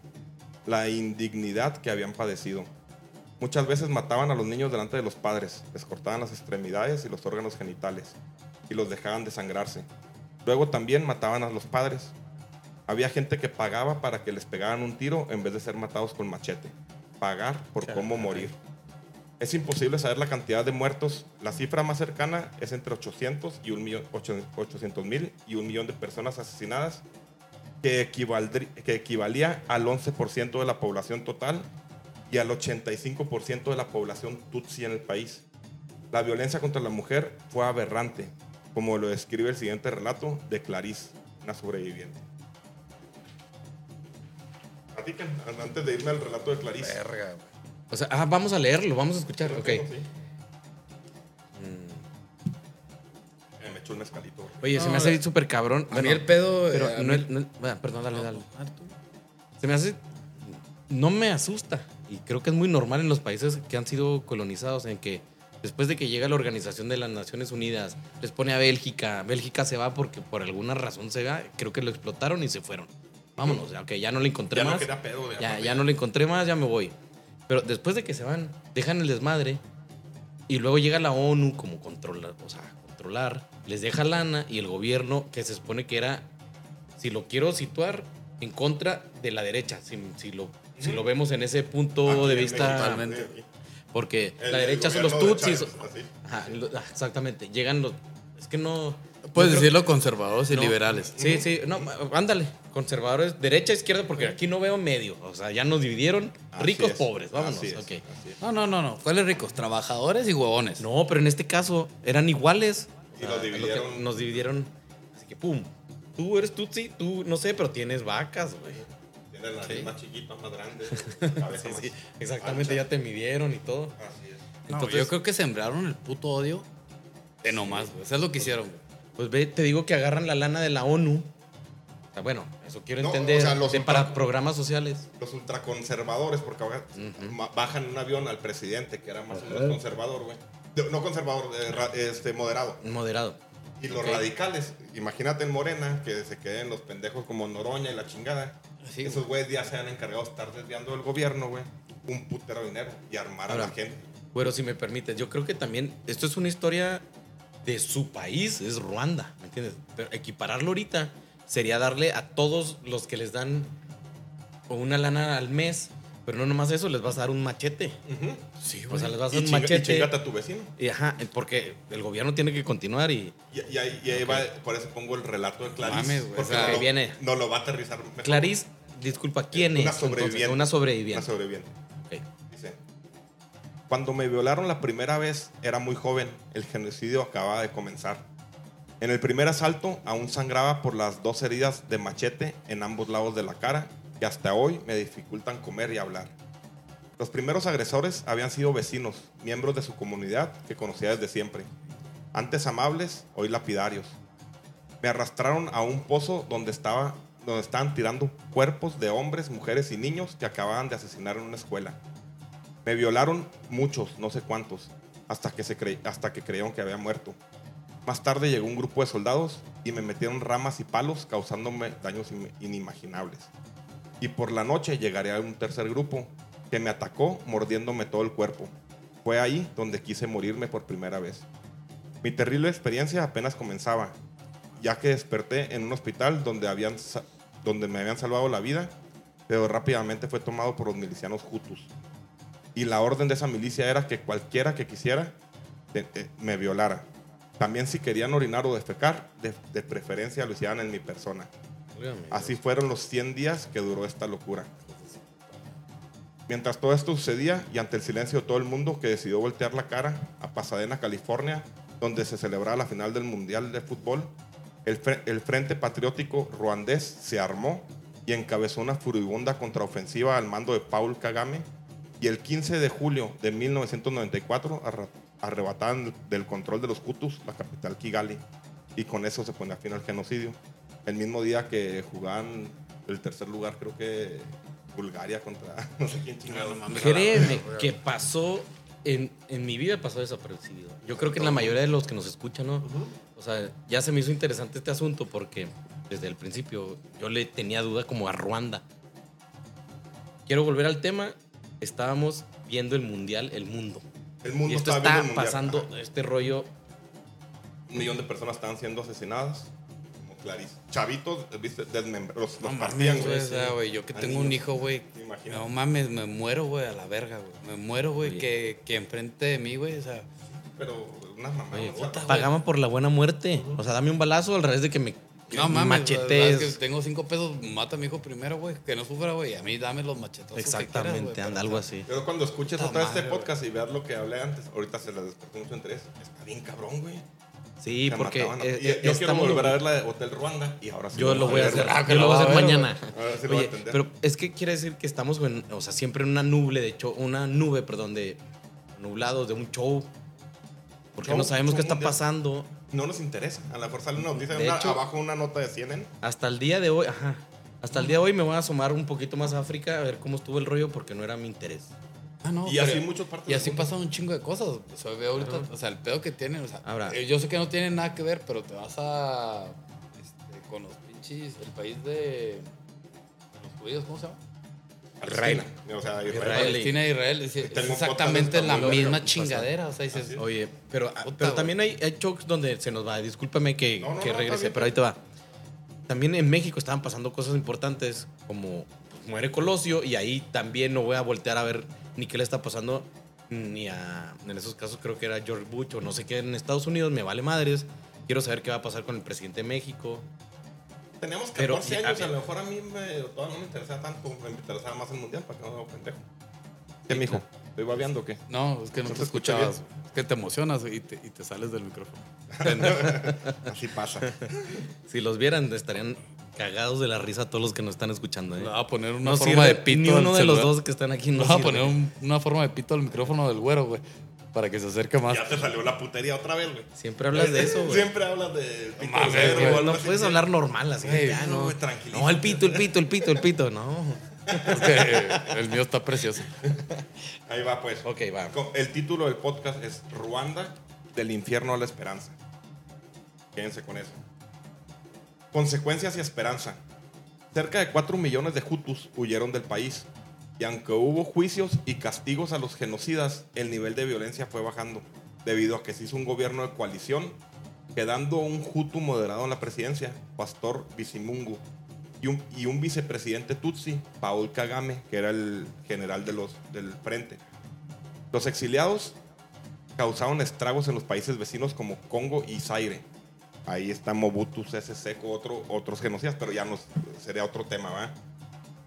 la indignidad que habían padecido. Muchas veces mataban a los niños delante de los padres, les cortaban las extremidades y los órganos genitales y los dejaban desangrarse. Luego también mataban a los padres. Había gente que pagaba para que les pegaran un tiro en vez de ser matados con machete. Pagar por cómo morir. Es imposible saber la cantidad de muertos. La cifra más cercana es entre 800 y un millón, 800 mil y un millón de personas asesinadas, que, equivaldrí- que equivalía al 11% de la población total y al 85% de la población tutsi en el país. La violencia contra la mujer fue aberrante, como lo describe el siguiente relato de Clarice, una sobreviviente. Platiquen, antes de irme al relato de Clarice. Verga. O sea, ah, vamos a leerlo, vamos a escuchar. Ok. Sí. Mezcalito. güey. Oye, se No, me hace súper cabrón. A mí el pedo. Pero eh, a no, mí- no- bueno, perdón, dale, dale. Se me hace. No me asusta. Y creo que es muy normal en los países que han sido colonizados, en que después de que llega la Organización de las Naciones Unidas, les pone a Bélgica. Bélgica se va porque por alguna razón se va. Creo que lo explotaron y se fueron. Vámonos, ya, ok, ya no le encontré Ya no más. quería pedo. de ya, ya no le encontré más, ya me voy. Pero después de que se van, dejan el desmadre y luego llega la ONU como controlar, o sea, controlar, les deja lana y el gobierno que se supone que era, si lo quiero situar, en contra de la derecha, si, si lo, si lo vemos en ese punto Aquí de vista, Totalmente. porque El- la derecha son los de tutsis. Ah, exactamente, llegan los, es que no... Puedes creo- decirlo conservadores y no. liberales. Sí, sí, no, ándale, conservadores, derecha, izquierda, porque aquí no veo medio, o sea, ya nos dividieron Así ricos, es, pobres, vámonos, así es, ok. así es. No, no, no, no. ¿Cuáles ricos? Trabajadores y huevones. No, pero en este caso eran iguales. Y O sea, que dividieron. Nos dividieron. Así que, pum. Tú eres Tutsi, tú no sé, pero tienes vacas, güey. Tiene la nariz Sí. más chiquita, más grande. cabeza Sí, más sí, exactamente, ancha. ya te midieron y todo. Así es. No, Entonces- yo creo que sembraron el puto odio de nomás, güey. Eso es lo que hicieron, güey. Pues ve, te digo que agarran la lana de la ONU. O sea, bueno, eso quiero No, entender. o sea, los de- ultra- para programas sociales. Los ultraconservadores, porque ahora ma- bajan en un avión al presidente, que era más o menos conservador, güey. De- No conservador, eh, ra- este, moderado. Moderado. Y los radicales, imagínate en Morena, que se queden los pendejos como Noroña y la chingada. Sí, Esos güeyes ya se han encargado de estar desviando del gobierno, güey. Un putero de dinero y armar a la gente. Pero si me permites, yo creo que también esto es una historia de su país, es Ruanda, ¿me entiendes? Pero equipararlo ahorita sería darle a todos los que les dan una lana al mes, pero no nomás eso, les vas a dar un machete. Ujú. Sí, O sea, les vas a Y, dar un chinga- y machete. chingate a tu vecino. Y ajá, porque el gobierno tiene que continuar y Y, y ahí, y ahí va, por eso pongo el relato de Clarice. Mames, güey, porque o sea, no, ahí viene. no lo va a aterrizar mejor. Clarice, disculpa, ¿quién Una es? sobreviviente. Una Una sobreviviente. sobreviviente. Ok. Dice, cuando me violaron la primera vez era muy joven, el genocidio acababa de comenzar. En el primer asalto aún sangraba por las dos heridas de machete en ambos lados de la cara hasta hoy me dificultan comer y hablar. Los primeros agresores habían sido vecinos, miembros de su comunidad que conocía desde siempre. Antes amables, hoy lapidarios. Me arrastraron a un pozo donde, estaba, donde estaban tirando cuerpos de hombres, mujeres y niños que acababan de asesinar en una escuela. Me violaron muchos, no sé cuántos, hasta que, se cre- hasta que creyeron que había muerto. Más tarde llegó un grupo de soldados y me metieron ramas y palos causándome daños in- inimaginables. Y por la noche llegaría un tercer grupo que me atacó mordiéndome todo el cuerpo. Fue ahí donde quise morirme por primera vez. Mi terrible experiencia apenas comenzaba, ya que desperté en un hospital donde, habían, donde me habían salvado la vida, pero rápidamente fue tomado por los milicianos Hutus. Y la orden de esa milicia era que cualquiera que quisiera me violara. También si querían orinar o defecar, de, de preferencia lo hicieran en mi persona. Así fueron los 100 días que duró esta locura. Mientras todo esto sucedía y ante el silencio de todo el mundo que decidió voltear la cara a Pasadena, California, donde se celebraba la final del Mundial de Fútbol, el, fre- el Frente Patriótico Ruandés se armó y encabezó una furibunda contraofensiva al mando de Paul Kagame y el 15 de julio de 1994 arra- arrebataban del control de los Hutus la capital Kigali y con eso se ponía fin al genocidio. El mismo día que jugaban el tercer lugar, creo que Bulgaria contra no sé quién chingado. Créeme que pasó, en, en mi vida pasó desapercibido. Yo creo que en la mayoría de los que nos escuchan, ¿no? O sea, ya se me hizo interesante este asunto porque desde el principio yo le tenía duda como a Ruanda. Quiero volver al tema. Estábamos viendo el mundial, el mundo. El mundo y esto está pasando, este rollo. Un millón de personas estaban siendo asesinadas. Clarísimo. Chavitos, viste, desmembra, los, No los mames, partían, güey. güey, yo que tengo un hijo, güey. No mames, me muero, güey, a la verga, güey. Me muero, güey, que, que enfrente de mí, güey, o sea. Pero una mamá. Oye, puta, güey. Pagamos por la buena muerte. O sea, dame un balazo al revés de que me No me mames, machetees. machetes. que tengo cinco pesos, mata a mi hijo primero, güey. Que no sufra, güey. A mí dame los machetazos. que quieras, Exactamente, anda, pero, algo así. Yo cuando escuches otra vez este podcast y veas lo que hablé antes, ahorita se les despertó mucho interés. Está bien cabrón, güey. Sí, Se porque mataban eh, y- yo quiero volver a ver la de Hotel Ruanda y ahora sí. Yo lo voy a hacer, Ah, yo lo lo voy a hacer mañana. güey. A ver si lo voy a Oye, entender. pero es que quiere decir que estamos en, o sea, siempre en una nube, de hecho, una nube, perdón, de nublados de un show. Porque Show, no sabemos qué está mundial. pasando. No nos interesa. A mejor sale una noticia De una- hecho- abajo una nota de CNN. Hasta el día de hoy, ajá. Hasta el día de hoy me voy a asomar un poquito más a África a ver cómo estuvo el rollo porque no era mi interés. Ah, no, Y pero- así muchas partes Y del así mundo. pasa un chingo de cosas. O sea, ve ahorita, o sea, el pedo que tienen, o sea, Ahora- eh, yo sé que no tiene nada que ver, pero te vas a. este, con los pinches, el país de. Los judíos, ¿cómo se llama? Palestina. O sea, Israel. Palestina e Israel. Es, es exactamente la misma chingadera. O sea, dices, Así es. Oye, pero, Puta, pero güey. también hay, hay chokes donde se nos va. Discúlpame que, No, no, que regrese, pero ahí te va. También en México estaban pasando cosas importantes como pues, muere Colosio y ahí también no voy a voltear a ver ni qué le está pasando ni a... En esos casos creo que era George Bush o no sé qué en Estados Unidos, me vale madres. Quiero saber qué va a pasar con el presidente de México. Teníamos Pero, 14 y- años, a a lo mejor a mí me, todavía no me interesaba tanto, me interesaba más el mundial para que no me haga pendejo. ¿Qué, mijo? ¿Estoy babeando o qué? no, es que no ¿No te escucha escuchabas. Es que te emocionas y te, y te sales del micrófono. Así pasa. Si los vieran, estarían cagados de la risa todos los que nos están escuchando. ¿eh? Voy a poner una No forma sirve, de pito. Ni uno de los dos que están aquí no voy a poner un- una forma de pito al micrófono del güero, güey. Para que se acerque más. Ya te salió la putería otra vez, güey. Siempre hablas de eso, güey. Siempre hablas de pito mames, güey, algo No así. puedes hablar normal así. Güey, ya, no, no. güey. No, el pito, el pito, el pito, el pito. No. Es que el mío está precioso. Ahí va, pues. Ok, va. El título del podcast es Ruanda, del infierno a la esperanza. Quédense con eso. Consecuencias y esperanza. Cerca de 4 millones de Hutus huyeron del país. Y aunque hubo juicios y castigos a los genocidas, el nivel de violencia fue bajando, debido a que se hizo un gobierno de coalición, quedando un Hutu moderado en la presidencia, Pastor Bizimungu, y un, vicepresidente Tutsi, Paul Kagame, que era el general del frente. Los exiliados causaron estragos en los países vecinos como Congo y Zaire. Ahí está Mobutu Sese Seko, otro, otros genocidas, pero ya nos, sería otro tema, ¿va?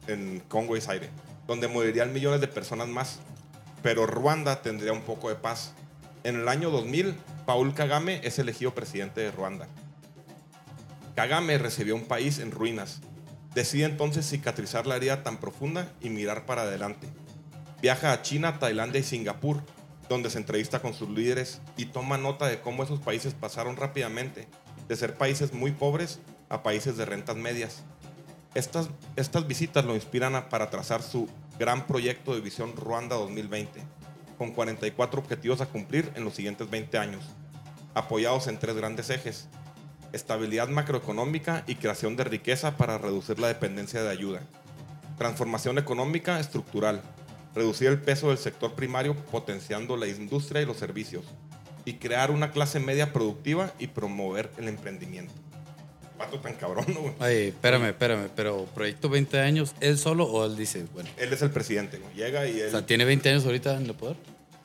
En Congo y Zaire, donde morirían millones de personas más. Pero Ruanda tendría un poco de paz. En el año 2000, Paul Kagame es elegido presidente de Ruanda. Kagame recibió un país en ruinas. Decide entonces cicatrizar la herida tan profunda y mirar para adelante. Viaja a China, Tailandia y Singapur, donde se entrevista con sus líderes y toma nota de cómo esos países pasaron rápidamente de ser países muy pobres a países de rentas medias. Estas, visitas lo inspiran para trazar su gran proyecto de Visión Ruanda 2020, con 44 objetivos a cumplir en los siguientes 20 años, apoyados en tres grandes ejes. Estabilidad macroeconómica y creación de riqueza para reducir la dependencia de ayuda. Transformación económica estructural. Reducir el peso del sector primario potenciando la industria y los servicios. Y crear una clase media productiva y promover el emprendimiento. Pato tan cabrón, ¿no, güey? Ay, espérame, espérame, pero Proyecto 20 años, ¿él solo o él dice, bueno? Él es el presidente, güey. Llega y él... O sea, ¿tiene 20 años ahorita en el poder?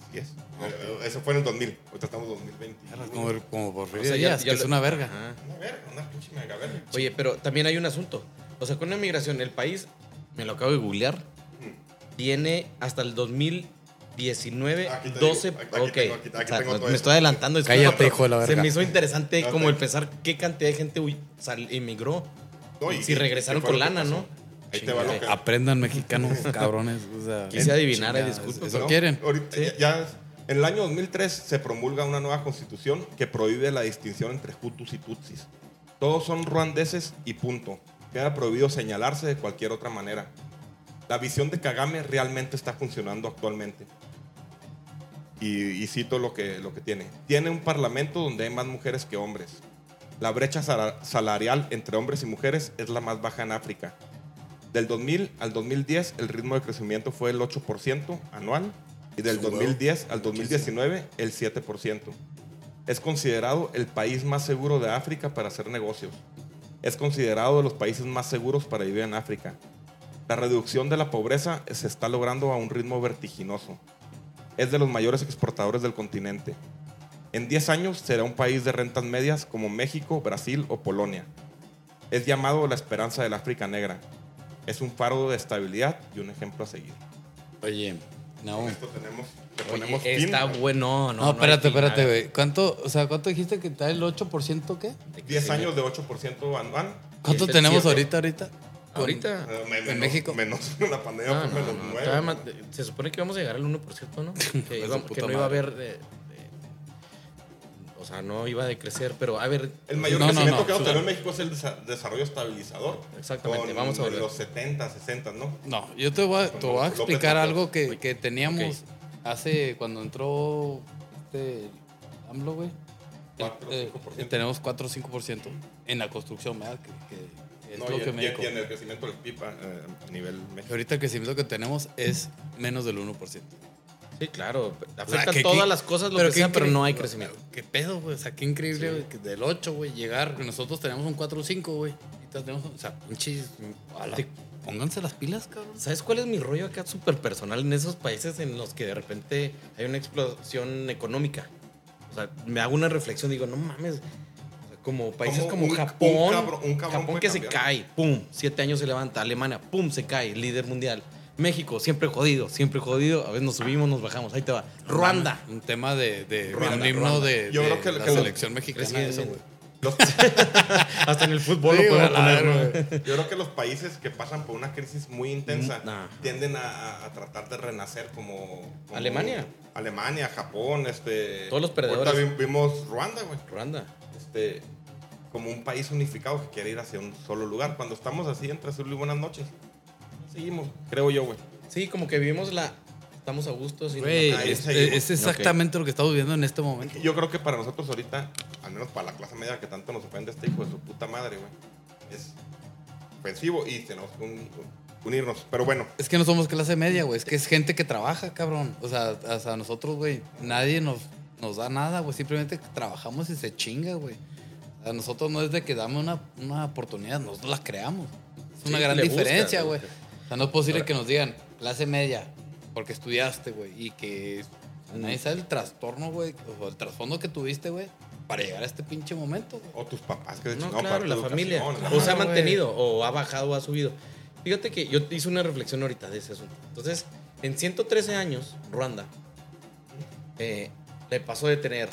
Así es. Eh, Eso fue en el 2000. Ahorita estamos en 2020. Como, como por O sea, ya- ya que es una verga. Ajá. Una verga, una pinche mega verga. Oye, pero también hay un asunto. O sea, con la migración, el país, me lo acabo de googlear, tiene hasta el 2019, Aquí te 12. digo, aquí- aquí ok, tengo- aquí- aquí O sea, tengo todo me esto. estoy adelantando. disculpa, Cállate, hijo de la Se verga. me hizo interesante No como te- el pensar qué cantidad de gente huy- sal- emigró. No, y- si y- regresaron ¿qué fue con lo que lana, pasó? ¿no? Ahí te va lo que... Aprendan mexicanos, cabrones. O sea, Quise adivinar, eh, chingadas, disculpa, Eso ¿no? quieren. Ahorita Sí. ya, ya- en el año 2003 se promulga una nueva constitución que prohíbe la distinción entre Hutus y Tutsis. Todos son ruandeses y punto. Queda prohibido señalarse de cualquier otra manera. La visión de Kagame realmente está funcionando actualmente. Y, y cito lo que, lo que tiene. Tiene un parlamento donde hay más mujeres que hombres. La brecha sala- salarial entre hombres y mujeres es la más baja en África. Del 2000 al 2010 el ritmo de crecimiento fue el 8% anual y del 2010 al 2019 el 7%. Es considerado el país más seguro de África para hacer negocios. Es considerado de los países más seguros para vivir en África. La reducción de la pobreza se está logrando a un ritmo vertiginoso. Es de los mayores exportadores del continente. En 10 años será un país de rentas medias como México, Brasil o Polonia. Es llamado la esperanza del África negra. Es un faro de estabilidad y un ejemplo a seguir. Oye, no. Con esto tenemos, Oye, ponemos fin. está bueno. No, No, no espérate, fin, espérate, güey. ¿Cuánto, o sea, ¿cuánto dijiste que está el 8% qué? 10 años de 8% anual. ¿Cuánto es el tenemos ahorita, ahorita? Ahorita. Me- En menos- México. Menos la pandemia, No, no, menos más- se supone que íbamos a llegar al 1%, ¿no? Que, iba- que no iba a haber. de- de- o sea, no iba a decrecer, pero a ver. El mayor crecimiento no, que vamos a su- tener en México es el desa- desarrollo estabilizador. Exactamente, Con vamos a volver. los 70, 60, ¿no? No, yo te voy a, te voy a López explicar Mateos. algo que, que teníamos ok. hace cuando entró este AMLO, güey. Cuatro, Eh, cinco por ciento. tenemos 4 o 5% en la construcción, ¿verdad? Que- que es No, lo y, que me y en el crecimiento del PIB a, eh, a nivel México. Ahorita el crecimiento que tenemos es menos del 1%. Sí, claro. O sea, Afectan que- todas que- las cosas, lo que qué sea, pero no hay crecimiento. ¿Qué pedo, güey? O sea, qué increíble, güey, que del 8, güey, llegar. que Nosotros tenemos un 4 o 5, güey. Tenemos, o sea, pinches. Sí. Pónganse las pilas, cabrón. ¿Sabes cuál es mi rollo acá súper personal en esos países en los que de repente hay una explosión económica? O sea, me hago una reflexión, digo, no mames. Como países Como como un- Japón, un cabrón- un cabrón Japón que se cambiar. cae, pum, siete años se levanta, Alemania, pum, se cae, líder mundial. México, siempre jodido, siempre jodido, a veces nos subimos, nos bajamos, ahí te va. Ruanda, Un tema de, de Ruanda, un himno Ruanda. de, Yo de creo que- la que lo- selección mexicana. Eso. Los- hasta en el fútbol Sí, lo la poner, yo creo que los países que pasan por una crisis muy intensa Mm, nah. tienden a, a- tratar de renacer como, como Alemania. Alemania, Japón, este. Todos los perdedores. ahorita vi- vimos Ruanda, güey. Ruanda. Este, como un país unificado que quiere ir hacia un solo lugar. Cuando estamos así entre azul y buenas noches, seguimos, creo yo, güey. Sí, como que vivimos la. Estamos a gusto. sin- Güey, es, exactamente lo que estamos viviendo en este momento. Yo creo que para nosotros ahorita, al menos para la clase media que tanto nos ofende este hijo de su puta madre, güey, es ofensivo y tenemos que un- unirnos. Pero bueno, Es que no somos clase media, güey. Es que es gente que trabaja, cabrón. O sea, sea nosotros, güey, nadie nos, nos da nada, güey. Simplemente trabajamos y se chinga, güey. A nosotros no es de que damos una, una oportunidad, nosotros la creamos. Es una Sí, gran diferencia, güey. O sea, no es posible que nos digan clase media porque estudiaste, güey. Y que nadie sabe el trastorno, güey, o el trasfondo que tuviste, güey, para llegar a este pinche momento, güey. o tus papás que se No, chingaron claro, para la familia. o se ha mantenido, o ha bajado, o ha subido. Fíjate que yo hice una reflexión ahorita de ese asunto. Entonces, en 113 años, Ruanda eh, le pasó de tener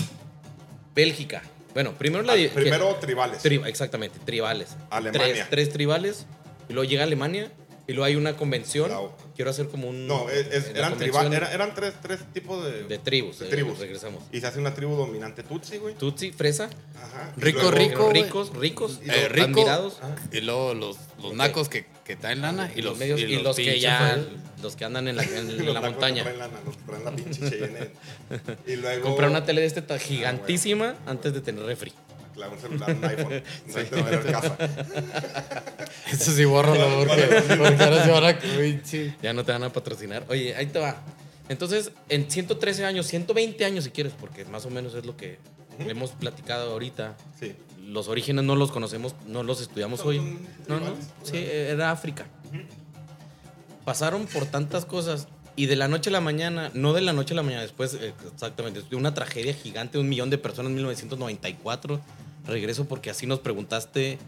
Bélgica. Bueno, primero la. Ah, que- primero tribales. tri- exactamente, tribales. Alemania. Tres, tres tribales. Y luego llega Alemania. Y luego hay una convención. Quiero hacer como un. no, es- eran, tribal- era- eran tres, tres tipos de, De tribus. de eh, tribus. regresamos. Y se hace una tribu dominante Tutsi, güey. Tutsi, Fresa. Ajá. Rico, luego- rico, ricos, ricos, Y Eh, rico, admirados. Y luego los, los nacos que, que traen lana y los, medios y los, que ya los que andan en la, en los la montaña lana, los que la pinche. Y luego. comprar una tele de este ta- gigantísima antes de tener refri Claro, un celular, un iPhone. No hay que tener casa. Eso sí, bórralo, porque, porque ahora se van a... Uy, sí. ya no te van a patrocinar oye ahí te va entonces en 113 años 120 años si quieres porque más o menos es lo que hemos platicado ahorita Sí. Los orígenes no los conocemos no los estudiamos hoy no no sí era África pasaron por tantas cosas y de la noche a la mañana, no de la noche a la mañana, después, eh, exactamente, de una tragedia gigante, un millón de personas en 1994. Regreso porque así nos preguntaste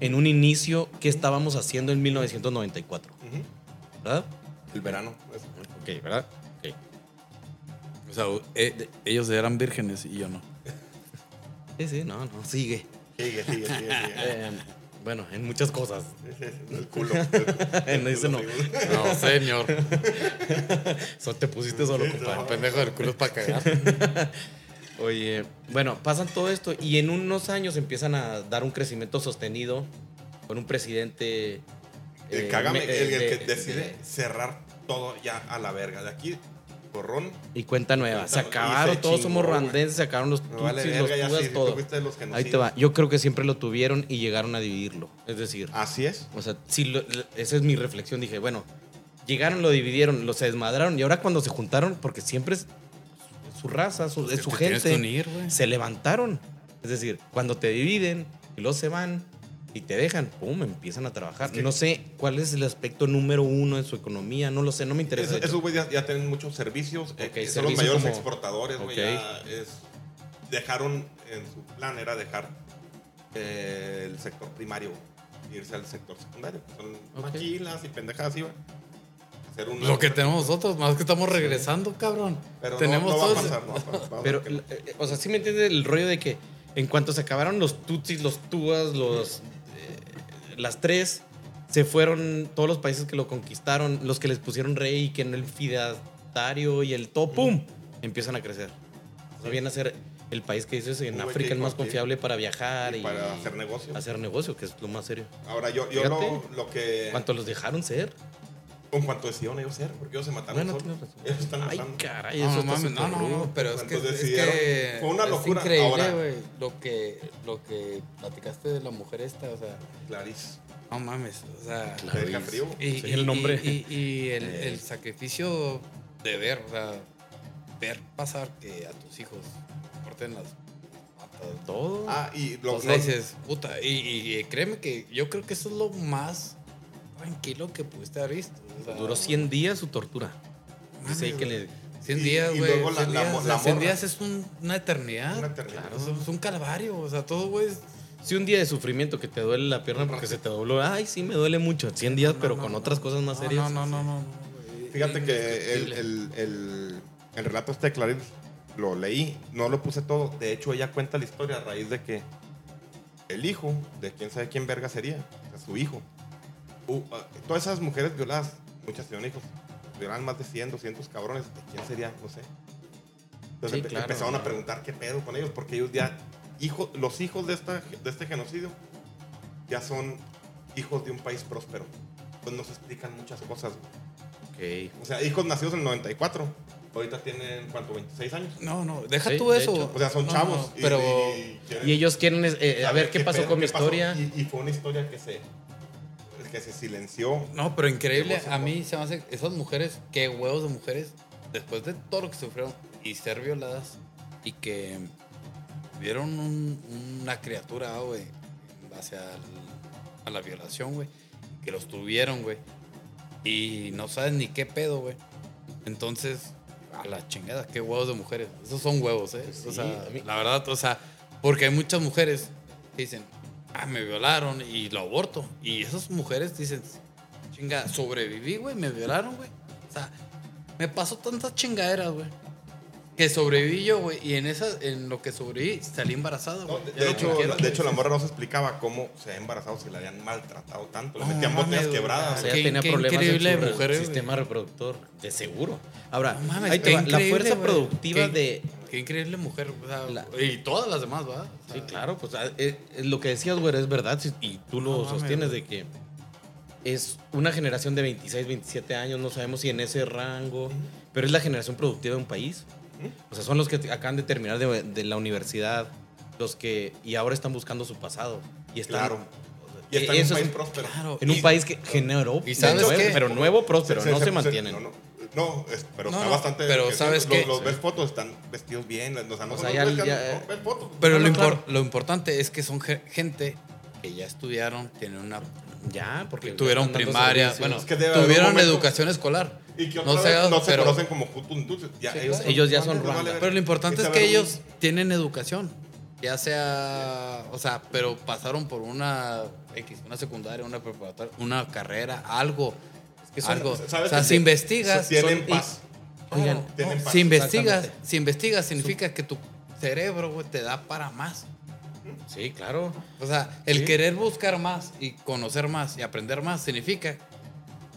en un inicio qué estábamos haciendo en 1994, Ujú. ¿verdad? El verano. Ok, ¿verdad? Ok. O sea, eh, ellos eran vírgenes y yo no. Sí, sí, no, no, sigue. Sigue, sigue, sigue. sigue. Eh, bueno, en muchas cosas. Es el culo. En ese no. No, señor. Te pusiste solo, compadre. no. Pendejo del culo es para cagar. Oye, bueno, pasan todo esto y en unos años empiezan a dar un crecimiento sostenido con un presidente. El, eh, cágame, me- el, el de- que decide de- cerrar todo ya a la verga. De aquí, borrón. y cuenta nueva. Se acabaron, se todos chingó, somos ruandenses, se acabaron los vale tutsis, los tugas, sí, si todo. los Ahí te va. Yo creo que siempre lo tuvieron y llegaron a dividirlo. Es decir, Así es. o sea, lo- esa es mi reflexión. Dije, bueno, llegaron, lo dividieron, lo se desmadraron y ahora cuando se juntaron, porque siempre es su raza, su, es su gente, unir, se levantaron. Es decir, cuando te dividen y luego se van, y te dejan, pum, empiezan a trabajar. Es que- no sé cuál es el aspecto número uno de su economía, no lo sé, no me interesa. Es- esos güeyes ya, ya tienen muchos servicios. eh, son los mayores como- exportadores, güey. Dejaron, en su plan era dejar eh, el sector primario, güey, irse al sector secundario. Son maquilas y pendejadas, así, güey. Lo que tenemos nosotros, más que estamos regresando, cabrón. Pero no- tenemos no, va a todos- pasar, no va a pasar, va a Pero, eh, o sea, sí me entiende el rollo de que en cuanto se acabaron los tutsis, los tuas, los. Las tres, se fueron todos los países que lo conquistaron, los que les pusieron rey que en el fidatario y el todo, ¡pum! empiezan a crecer. O sea, viene a ser el país que dices en güey África el más confiable para viajar y y, para hacer negocio. hacer negocio, que es lo más serio. Ahora, yo, yo lo, lo que. ¿Cuánto los dejaron ser? En cuanto decidieron ellos ser, porque ellos se mataron Bueno, solos. Ellos están Ay, matando. caray, No, eso no, mames, no, no, no, pero es que, es fue una es locura. increíble, Ahora- güey, lo que, lo que platicaste de la mujer esta, o sea, Clarice. no mames, o sea, frío. y, Sí, y- el nombre. y, y- y el, Eh. el sacrificio de ver, o sea, ver pasar que a tus hijos corten las patas, Todo. Ah, y lo, o sea, dices, puta, y, y- y créeme que yo creo que eso es lo más tranquilo que pudiste haber visto. o sea, Duró 100 días su tortura. Dice ahí que le. 100 Y- días, y güey. luego la- 100 la días, sea, la 100 morra. días es un- una eternidad. Una eternidad. Claro, es un calvario. O sea, todo, güey. Si un día de sufrimiento que te duele la pierna porque se te dobló, ay, sí me duele mucho. 100 días, pero con otras cosas más no, serias. No, no, no, no. güey. Fíjate que el, el, el, el relato este de Clarice lo leí, no lo puse todo. De hecho, ella cuenta la historia a raíz de que el hijo de quién sabe quién verga sería, o sea, su hijo. Uh, ah, todas esas mujeres violadas, muchas tenían hijos, violaban más de 100, 200 cabrones. ¿De quién sería? No sé. Entonces Sí, empe- claro. empezaron a preguntar qué pedo con ellos, porque ellos ya, hijo, los hijos de, esta, de este genocidio, ya son hijos de un país próspero. Pues nos explican muchas cosas. güey. O sea, hijos nacidos en el 94. Ahorita tienen, ¿cuánto? ¿26 años? No, no, deja Sí, tú eso. O sea, son No, chavos. no, y- pero. y quieren Y ellos quieren eh, eh, a ver qué pasó pedo, con mi qué pasó. historia. Y, y fue una historia que se, que se silenció. No, pero increíble. A mí se me hace. Esas mujeres, qué huevos de mujeres, después de todo lo que sufrieron y ser violadas y que vieron un- una criatura, güey, en base al- a la violación, güey, que los tuvieron, güey, y no sabes ni qué pedo, güey. Entonces, a la chingada, qué huevos de mujeres. Esos son huevos, ¿eh? O sí, sea, a mí- la verdad, o sea, porque hay muchas mujeres que dicen, ah, me violaron y lo aborto. Y esas mujeres dicen, chinga, sobreviví, güey, me violaron, güey. O sea, me pasó tantas chingaderas, güey. Que sobreviví yo, güey, y en esa, en lo que sobreviví, salí embarazada, No, güey. de, Ya de lo hecho, quiero, la, de hecho, la morra no se explicaba cómo se había embarazado si la habían maltratado tanto. Le No, metían mames, botellas quebradas. O sea, Qué- ella tenía qué problemas increíble en su mujer, sistema reproductor, de seguro. Ahora, No mames, ahí te qué va, la fuerza güey. productiva Qué- de... Qué increíble mujer, o sea, La- y todas las demás, ¿verdad? O Sí, claro, pues ah, eh, eh, lo que decías, güey, es verdad, y tú lo No sostienes de que es una generación de 26, 27 años, no sabemos si en ese rango, pero es la generación productiva de un país. O sea, son los que acaban de terminar de, de la universidad, los que y ahora están buscando su pasado y están Claro. Y Eh, está en un es país próspero. claro. en un Y- país que generó, ¿Y sabes nuevo, qué? pero nuevo, próspero, no se, mantienen. No, no, no, es- pero No, está no, bastante. pero que ¿sabes los, qué? Los Sí. ves fotos, están vestidos bien. O sea, no O sea, ya- ya- no, ves fotos. Pero No, lo, no, claro. impor- lo importante es que son ge- gente que ya estudiaron, tienen una, Ya, porque tuvieron primaria, bueno, Es que tuvieron educación escolar. Y que No no se pero- conocen como Ya, Sí, ellos, ya son vale ver. Pero lo importante es que ellos tienen educación. Ya sea, o sea, pero pasaron por una X, una secundaria, una preparatoria, una carrera, algo. Que son- algo. ¿sabes O sea, que si investigas, Tienen paz. Oigan, tienen paz, si investigas, si investigas significa que tu cerebro güey, te da para más. Sí, claro. O sea, el Sí. querer buscar más y conocer más y aprender más significa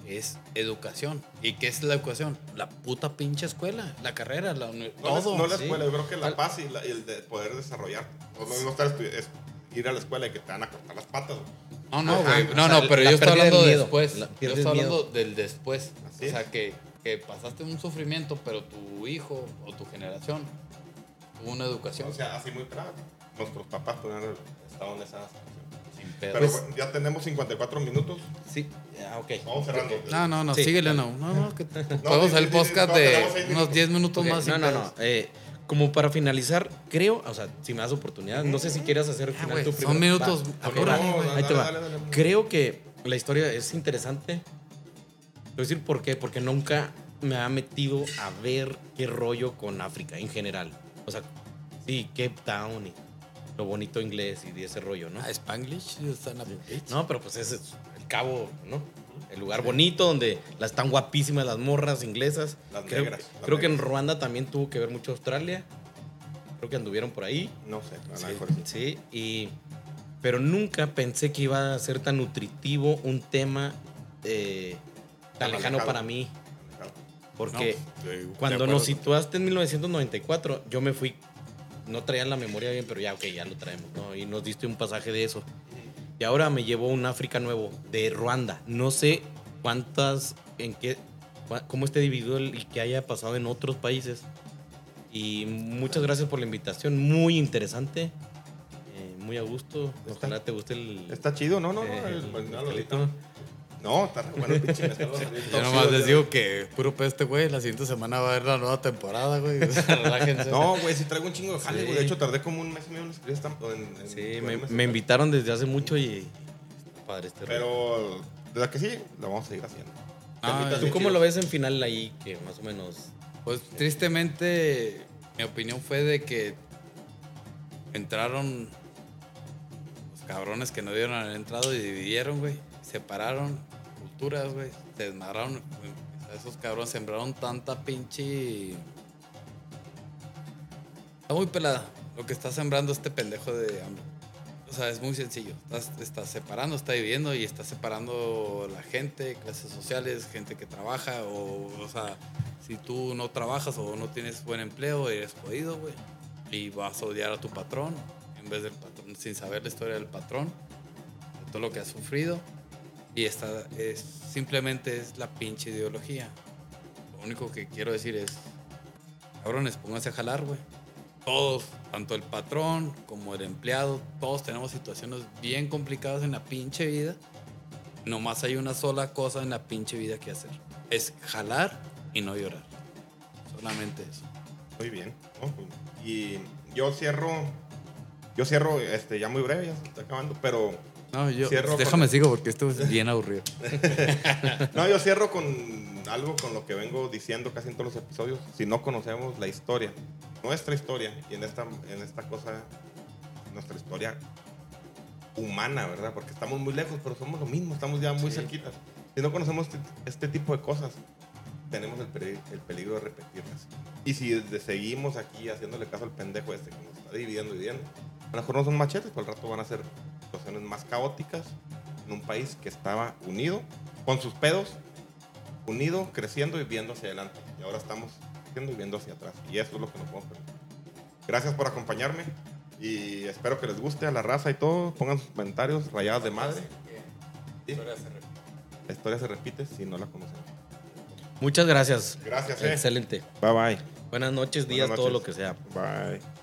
es educación. ¿Y qué es la educación? La puta pinche escuela, la carrera, la No, la- todo. no la sí. escuela, yo creo que la paz y, la- y el de poder desarrollar. No, no, no estar es ir a la escuela y que te van a cortar las patas. güey. No, no, güey. o No, no, pero yo estoy hablando miedo. después. La- Yo estoy hablando del después. O sea, que, que pasaste un sufrimiento, pero tu hijo o tu generación tuvo una educación O sea, así muy claro. Nuestros papás haber estado en esa situación. sin pedo. Pero Pues- ya tenemos 54 minutos. Sí, ah, ok. Vamos cerrando. no, no, no, Sí, síguele, no. No, no, que sí, podemos sí, el sí, podcast no, de unos minutos. 10 minutos más. No, no, pedos. no. eh, como para finalizar, creo, o sea, si me das oportunidad, no sé si quieras hacer Ah, final güey, tú son minutos. Va, va, ahí te va. dale, dale. Creo que la historia es interesante. Te voy a decir por qué. Porque nunca me ha metido a ver qué rollo con África en general. O sea, sí, Cape Town y lo bonito inglés y ese rollo, ¿no? Ah, Spanglish. No, pero pues ese es el cabo, ¿no? El lugar bonito donde las están guapísimas las morras inglesas. Las creo negras, las creo que en negras. Ruanda también tuvo que ver mucho Australia. Creo que anduvieron por ahí. No sé, a lo Sí, mejor sí. y pero nunca pensé que iba a ser tan nutritivo un tema eh, tan Tan lejano alejado. para mí. Porque No, cuando nos situaste en 1994, yo me fui, no traía la memoria bien, pero ya, ok, ya lo traemos, ¿no? Y nos diste un pasaje de eso. Y ahora me llevó un África nuevo, de Ruanda. No sé cuántas, en qué, cómo esté dividido el- y qué haya pasado en otros países. Y muchas gracias por la invitación, muy interesante, eh, muy a gusto. Está- Ojalá te guste el... Está chido, no, no, no. eh, el- el el- no, está re bueno el pinche mezcal. Yo nomás les digo que puro pedo este güey. La siguiente semana va a haber la nueva temporada, güey. Relájense. No, güey, sí traigo un chingo de jale, Sí. güey. De hecho, tardé como un mes y medio en escribir esta. en- en- Sí, me, me invitaron desde hace mucho y... Padre este. Pero, de la que sí, lo vamos a seguir haciendo. Ah, ¿Tú cómo lo ves en final ahí? Que más o menos. Pues tristemente, mi opinión fue de que entraron los cabrones que no dieron haber entrado y dividieron, güey. Separaron culturas, güey. Se desmadraron. Esos cabrones sembraron tanta pinche. Está muy pelada lo que está sembrando este pendejo de hambre. O sea, es muy sencillo. Estás separando, está dividiendo y está separando la gente, clases sociales, gente que trabaja. O, o sea, si tú no trabajas o no tienes buen empleo, eres jodido, güey. Y vas a odiar a tu patrón en vez del patrón, sin saber la historia del patrón, de todo lo que ha sufrido. Y esta es simplemente es la pinche ideología. Lo único que quiero decir es, cabrones, pónganse a jalar, güey. Todos, tanto el patrón como el empleado, todos tenemos situaciones bien complicadas en la pinche vida. Nomás hay una sola cosa en la pinche vida que hacer. Es jalar y no llorar. Solamente eso. Muy bien. Y yo cierro. Yo cierro este, ya muy breve, ya se está acabando, pero. No, yo, Cierro déjame con- sigo porque esto es bien aburrido. No, yo cierro con algo con lo que vengo diciendo casi en todos los episodios. Si no conocemos la historia, nuestra historia, y en esta, en esta cosa, nuestra historia humana, ¿verdad? Porque estamos muy lejos, pero somos lo mismo, estamos ya muy Sí. cerquitas. Si no conocemos este, este tipo de cosas, tenemos el, peri- el peligro de repetirlas. Y si seguimos aquí haciéndole caso al pendejo este que nos está dividiendo y dividiendo, a lo mejor no son machetes, pero al rato van a ser situaciones más caóticas en un país que estaba unido, con sus pedos, unido, creciendo y viendo hacia adelante. Y ahora estamos creciendo y viendo hacia atrás. Y eso es lo que nos podemos permitir. Gracias por acompañarme y espero que les guste a la raza y todo. Pongan sus comentarios, rayadas de madre. Sí. La historia se repite si no la conocen. Muchas gracias. Gracias, eh. Excelente. Bye bye. Buenas noches, días, Buenas todo lo noches. que sea. Bye.